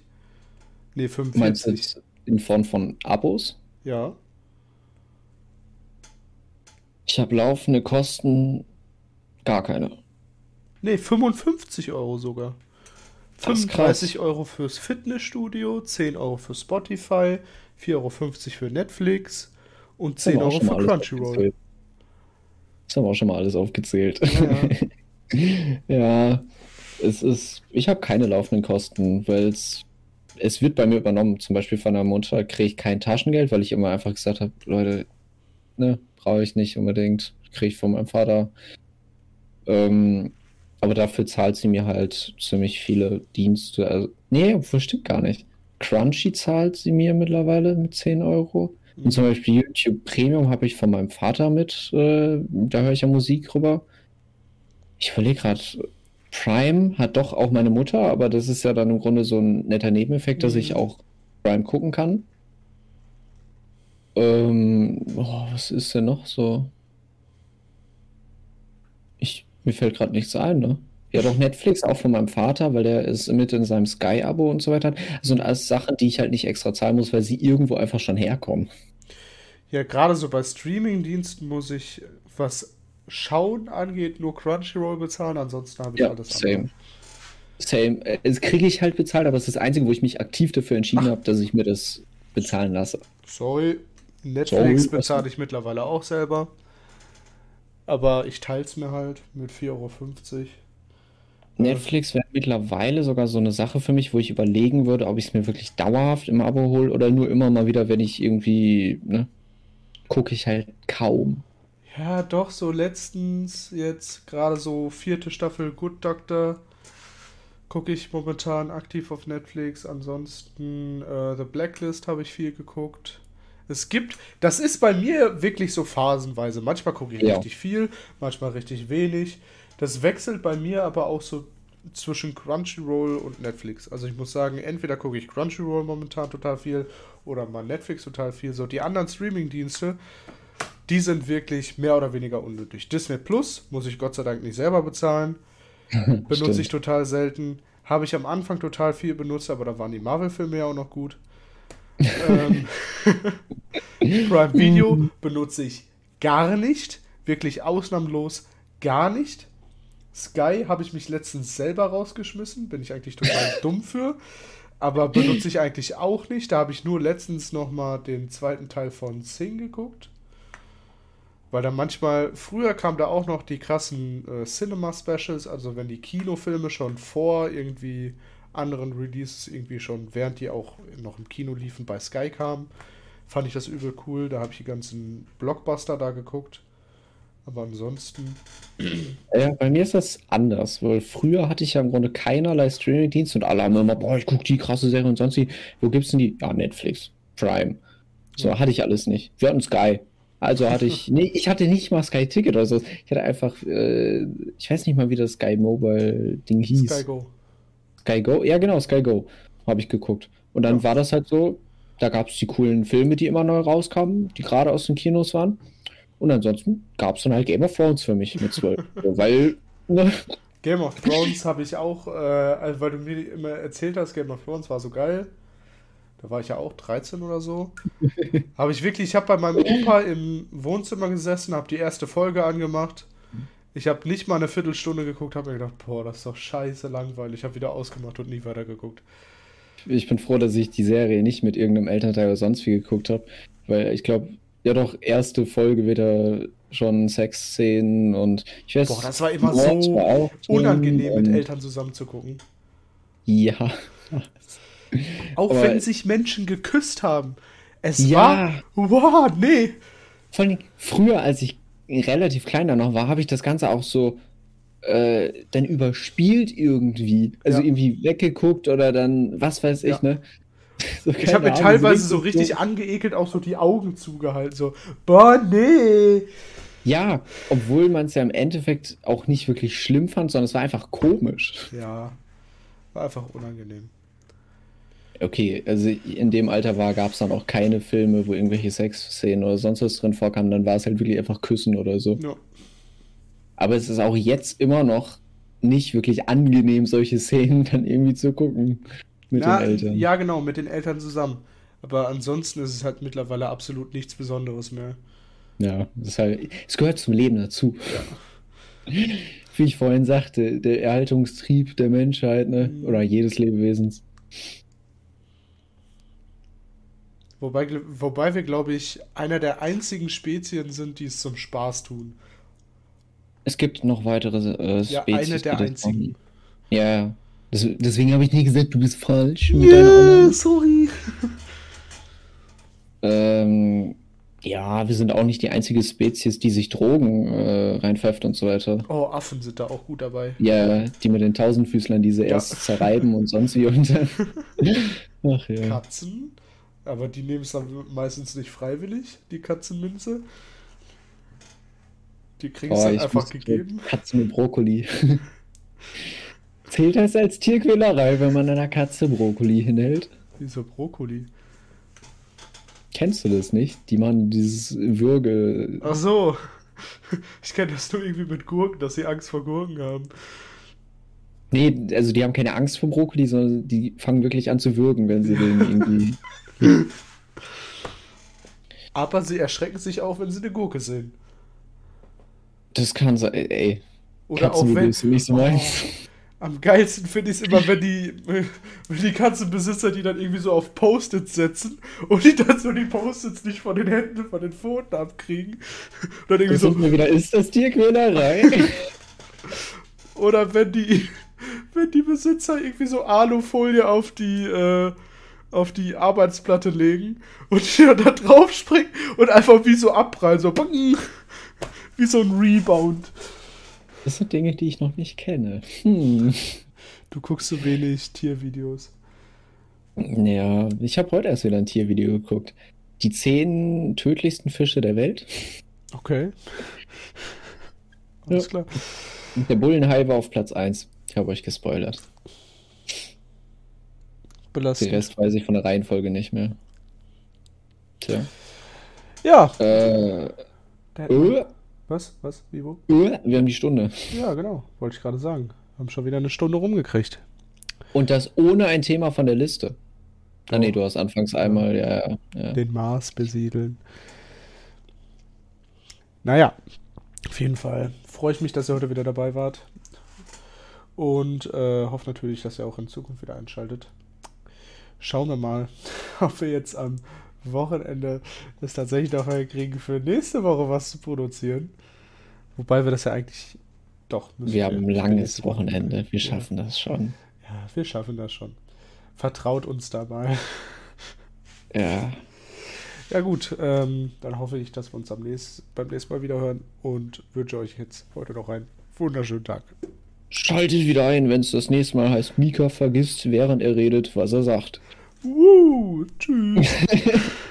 Nee, Meinst du 45. jetzt in Form von Abos? Ja. Ich habe laufende Kosten gar keine. Nee, 55 Euro sogar. Das ist krass. 35 Euro fürs Fitnessstudio, 10 Euro für Spotify, 4,50 Euro für Netflix und 10 Haben wir auch Euro für Crunchyroll. Das haben wir auch schon mal alles aufgezählt. Ja, (laughs) Ja, es ist, ich habe keine laufenden Kosten, weil es, es wird bei mir übernommen. Zum Beispiel von der Mutter kriege ich kein Taschengeld, weil ich immer einfach gesagt habe, Leute, ne, brauche ich nicht unbedingt. Kriege ich von meinem Vater. Ähm, Aber dafür zahlt sie mir halt ziemlich viele Dienste. Also, nee, stimmt gar nicht. Crunchy zahlt sie mir mittlerweile mit 10 Euro. Und zum Beispiel YouTube Premium habe ich von meinem Vater mit. Äh, da höre ich ja Musik rüber. Ich überlege gerade, Prime hat doch auch meine Mutter, aber das ist ja dann im Grunde so ein netter Nebeneffekt, dass ich Mhm. auch Prime gucken kann. Ähm, oh, was ist denn noch so? Ich, mir fällt gerade nichts ein, ne? Ja, doch Netflix auch von meinem Vater, weil der ist mit in seinem Sky-Abo und so weiter. Das sind alles Sachen, die ich halt nicht extra zahlen muss, weil sie irgendwo einfach schon herkommen. Ja, gerade so bei Streaming-Diensten muss ich, was Schauen angeht, nur Crunchyroll bezahlen, ansonsten habe ich Ja, alles same. Same. Äh, Das kriege ich halt bezahlt, aber es ist das Einzige, wo ich mich aktiv dafür entschieden habe, dass ich mir das bezahlen lasse. Sorry, Netflix Sorry, bezahle ich mittlerweile auch selber. Aber ich teile es mir halt mit 4,50 Euro. Netflix wäre mittlerweile sogar so eine Sache für mich, wo ich überlegen würde, ob ich es mir wirklich dauerhaft im Abo hole oder nur immer mal wieder, wenn ich irgendwie, ne, gucke ich halt kaum. Ja, doch, so letztens jetzt gerade so vierte Staffel Good Doctor gucke ich momentan aktiv auf Netflix. Ansonsten äh, The Blacklist habe ich viel geguckt. Es gibt, das ist bei mir wirklich so phasenweise. Manchmal gucke ich Ja. richtig viel, manchmal richtig wenig. Das wechselt bei mir aber auch so zwischen Crunchyroll und Netflix. Also ich muss sagen, entweder gucke ich Crunchyroll momentan total viel oder mal Netflix total viel. So die anderen Streaming-Dienste, die sind wirklich mehr oder weniger unnötig. Disney Plus muss ich Gott sei Dank nicht selber bezahlen. (laughs) Benutze Stimmt. ich total selten. Habe ich am Anfang total viel benutzt, aber da waren die Marvel-Filme ja auch noch gut. ähm, (laughs) Prime Video benutze ich gar nicht. Wirklich ausnahmslos gar nicht. Sky habe ich mich letztens selber rausgeschmissen. Bin ich eigentlich total (laughs) dumm für. Aber benutze ich eigentlich auch nicht. Da habe ich nur letztens nochmal den zweiten Teil von Sing geguckt. Weil da manchmal, früher kam da auch noch die krassen äh, Cinema-Specials, also wenn die Kinofilme schon vor irgendwie anderen Releases irgendwie schon, während die auch noch im Kino liefen, bei Sky kamen, fand ich das übel cool. Da habe ich die ganzen Blockbuster da geguckt. Aber ansonsten, Ja, bei mir ist das anders, weil früher hatte ich ja im Grunde keinerlei Streaming-Dienst und alle haben immer, boah, ich gucke die krasse Serie und sonst wie. Wo gibt's denn die? Ja, Netflix, Prime. So, Ja. hatte ich alles nicht. Wir hatten Sky. Also hatte ich, (laughs) nee, ich hatte nicht mal Sky Ticket oder so. Ich hatte einfach, äh, ich weiß nicht mal, wie das Sky Mobile Ding hieß. Sky Go. Sky Go? Ja, genau, Sky Go habe ich geguckt. Und dann Ja. war das halt so, da gab es die coolen Filme, die immer neu rauskamen, die gerade aus den Kinos waren. Und ansonsten gab es dann halt Game of Thrones für mich mit 12. (laughs) So, weil, ne, Game of Thrones habe ich auch, äh, also weil du mir immer erzählt hast, Game of Thrones war so geil. Da war ich ja auch 13 oder so. (laughs) Habe ich wirklich, ich habe bei meinem Opa im Wohnzimmer gesessen, habe die erste Folge angemacht. Ich habe nicht mal eine Viertelstunde geguckt, habe mir gedacht, boah, das ist doch scheiße langweilig. Ich habe wieder ausgemacht und nie weiter geguckt. ich bin froh, dass ich die Serie nicht mit irgendeinem Elternteil oder sonst wie geguckt habe. Weil ich glaube, ja doch, erste Folge wieder schon Sexszenen und ich weiß, Boah, das war immer so unangenehm, mit Eltern zusammen zu gucken. Ja. (laughs) Auch Aber- wenn sich Menschen geküsst haben. Es Ja. war, wow, nee. Vor allem früher, als ich relativ kleiner noch war, habe ich das Ganze auch so äh, dann überspielt irgendwie. Also Ja. irgendwie weggeguckt oder dann, was weiß ich, Ja. ne? (laughs) So, Ich habe mir teilweise so richtig angeekelt auch so die Augen zugehalten. So, boah, nee. Ja, obwohl man es ja im Endeffekt auch nicht wirklich schlimm fand, sondern es war einfach komisch. Ja, war einfach unangenehm. Okay, also in dem Alter war, gab es dann auch keine Filme, wo irgendwelche Sexszenen oder sonst was drin vorkamen, dann war es halt wirklich einfach Küssen oder so. Ja. Aber es ist auch jetzt immer noch nicht wirklich angenehm, solche Szenen dann irgendwie zu gucken mit ja, den Eltern. ja, genau, mit den Eltern zusammen. Aber ansonsten ist es halt mittlerweile absolut nichts Besonderes mehr. Ja, halt, es gehört zum Leben dazu. Wie ich vorhin sagte, der Erhaltungstrieb der Menschheit, ne? Mhm. Oder jedes Lebewesens. Wobei, wobei wir, glaube ich, einer der einzigen Spezien sind, die es zum Spaß tun. Es gibt noch weitere äh, Ja, Spezies, eine der einzigen. Ja, ja. Deswegen habe ich nie gesagt, du bist falsch mit deiner Annahme. sorry. Ähm, ja, wir sind auch nicht die einzige Spezies, die sich Drogen äh, reinpfeift und so weiter. Oh, Affen sind da auch gut dabei. Ja, die mit den Tausendfüßlern, die sie Ja. erst zerreiben und sonst wie und dann. (laughs) Ach ja. Katzen, aber die nehmen es dann meistens nicht freiwillig, die Katzenminze. Die kriegen es Oh, dann einfach gegeben. Katze mit Brokkoli. (laughs) Zählt das als Tierquälerei, wenn man einer Katze Brokkoli hinhält? Wieso Brokkoli? Kennst du das nicht? Die machen dieses Würge. Ach so. (laughs) Ich kenne das nur irgendwie mit Gurken, dass sie Angst vor Gurken haben. Nee, also die haben keine Angst vor Brokkoli, sondern die fangen wirklich an zu würgen, wenn sie den irgendwie. (laughs) Aber sie erschrecken sich auch, wenn sie eine Gurke sehen. Das kann sein, ey. Oder auch wenn. Nicht so meins. (laughs) Am geilsten finde ich es immer, wenn die, wenn die Katzenbesitzer die dann irgendwie so auf Post-its setzen und die dann so die Post-its nicht von den Händen, von den Pfoten abkriegen. Und dann irgendwie Das so, wieder, ist das Tierquälerei? (laughs) oder wenn die, wenn die Besitzer irgendwie so Alufolie auf die, äh, auf die Arbeitsplatte legen und die dann da drauf springen und einfach wie so abprallen, so (laughs) wie so ein Rebound. Das sind Dinge, die ich noch nicht kenne. Hm. Du guckst so wenig Tiervideos. Ja, ich habe heute erst wieder ein Tiervideo geguckt. Die zehn tödlichsten Fische der Welt. Okay. Alles klar. Und der Bullenhai war auf Platz 1. Ich habe euch gespoilert. Den Belastend. Rest weiß ich von der Reihenfolge nicht mehr. Tja. Ja. Äh, äh, Was? Was? Wie, wo? wir haben die Stunde. Ja, genau. Wollte ich gerade sagen. Haben schon wieder eine Stunde rumgekriegt. Und das ohne ein Thema von der Liste. Ah, nee, Oh. du hast anfangs einmal, ja, ja. Den Mars besiedeln. Naja, auf jeden Fall freue ich mich, dass ihr heute wieder dabei wart. Und äh, hoffe natürlich, dass ihr auch in Zukunft wieder einschaltet. Schauen wir mal, (laughs) ob wir jetzt am Wochenende es tatsächlich noch kriegen, für nächste Woche was zu produzieren. Wobei wir das ja eigentlich doch müssen Wir haben ein langes. Wochenende. Wir Ja. schaffen das schon. Ja, wir schaffen das schon. Vertraut uns dabei. Ja. (laughs) Ja gut, ähm, dann hoffe ich, dass wir uns am nächsten, beim nächsten Mal wieder hören und wünsche euch jetzt heute noch einen wunderschönen Tag. Schaltet wieder ein, wenn es das nächste Mal heißt, Mika vergisst, während er redet, was er sagt. Woo, tschüss. (laughs)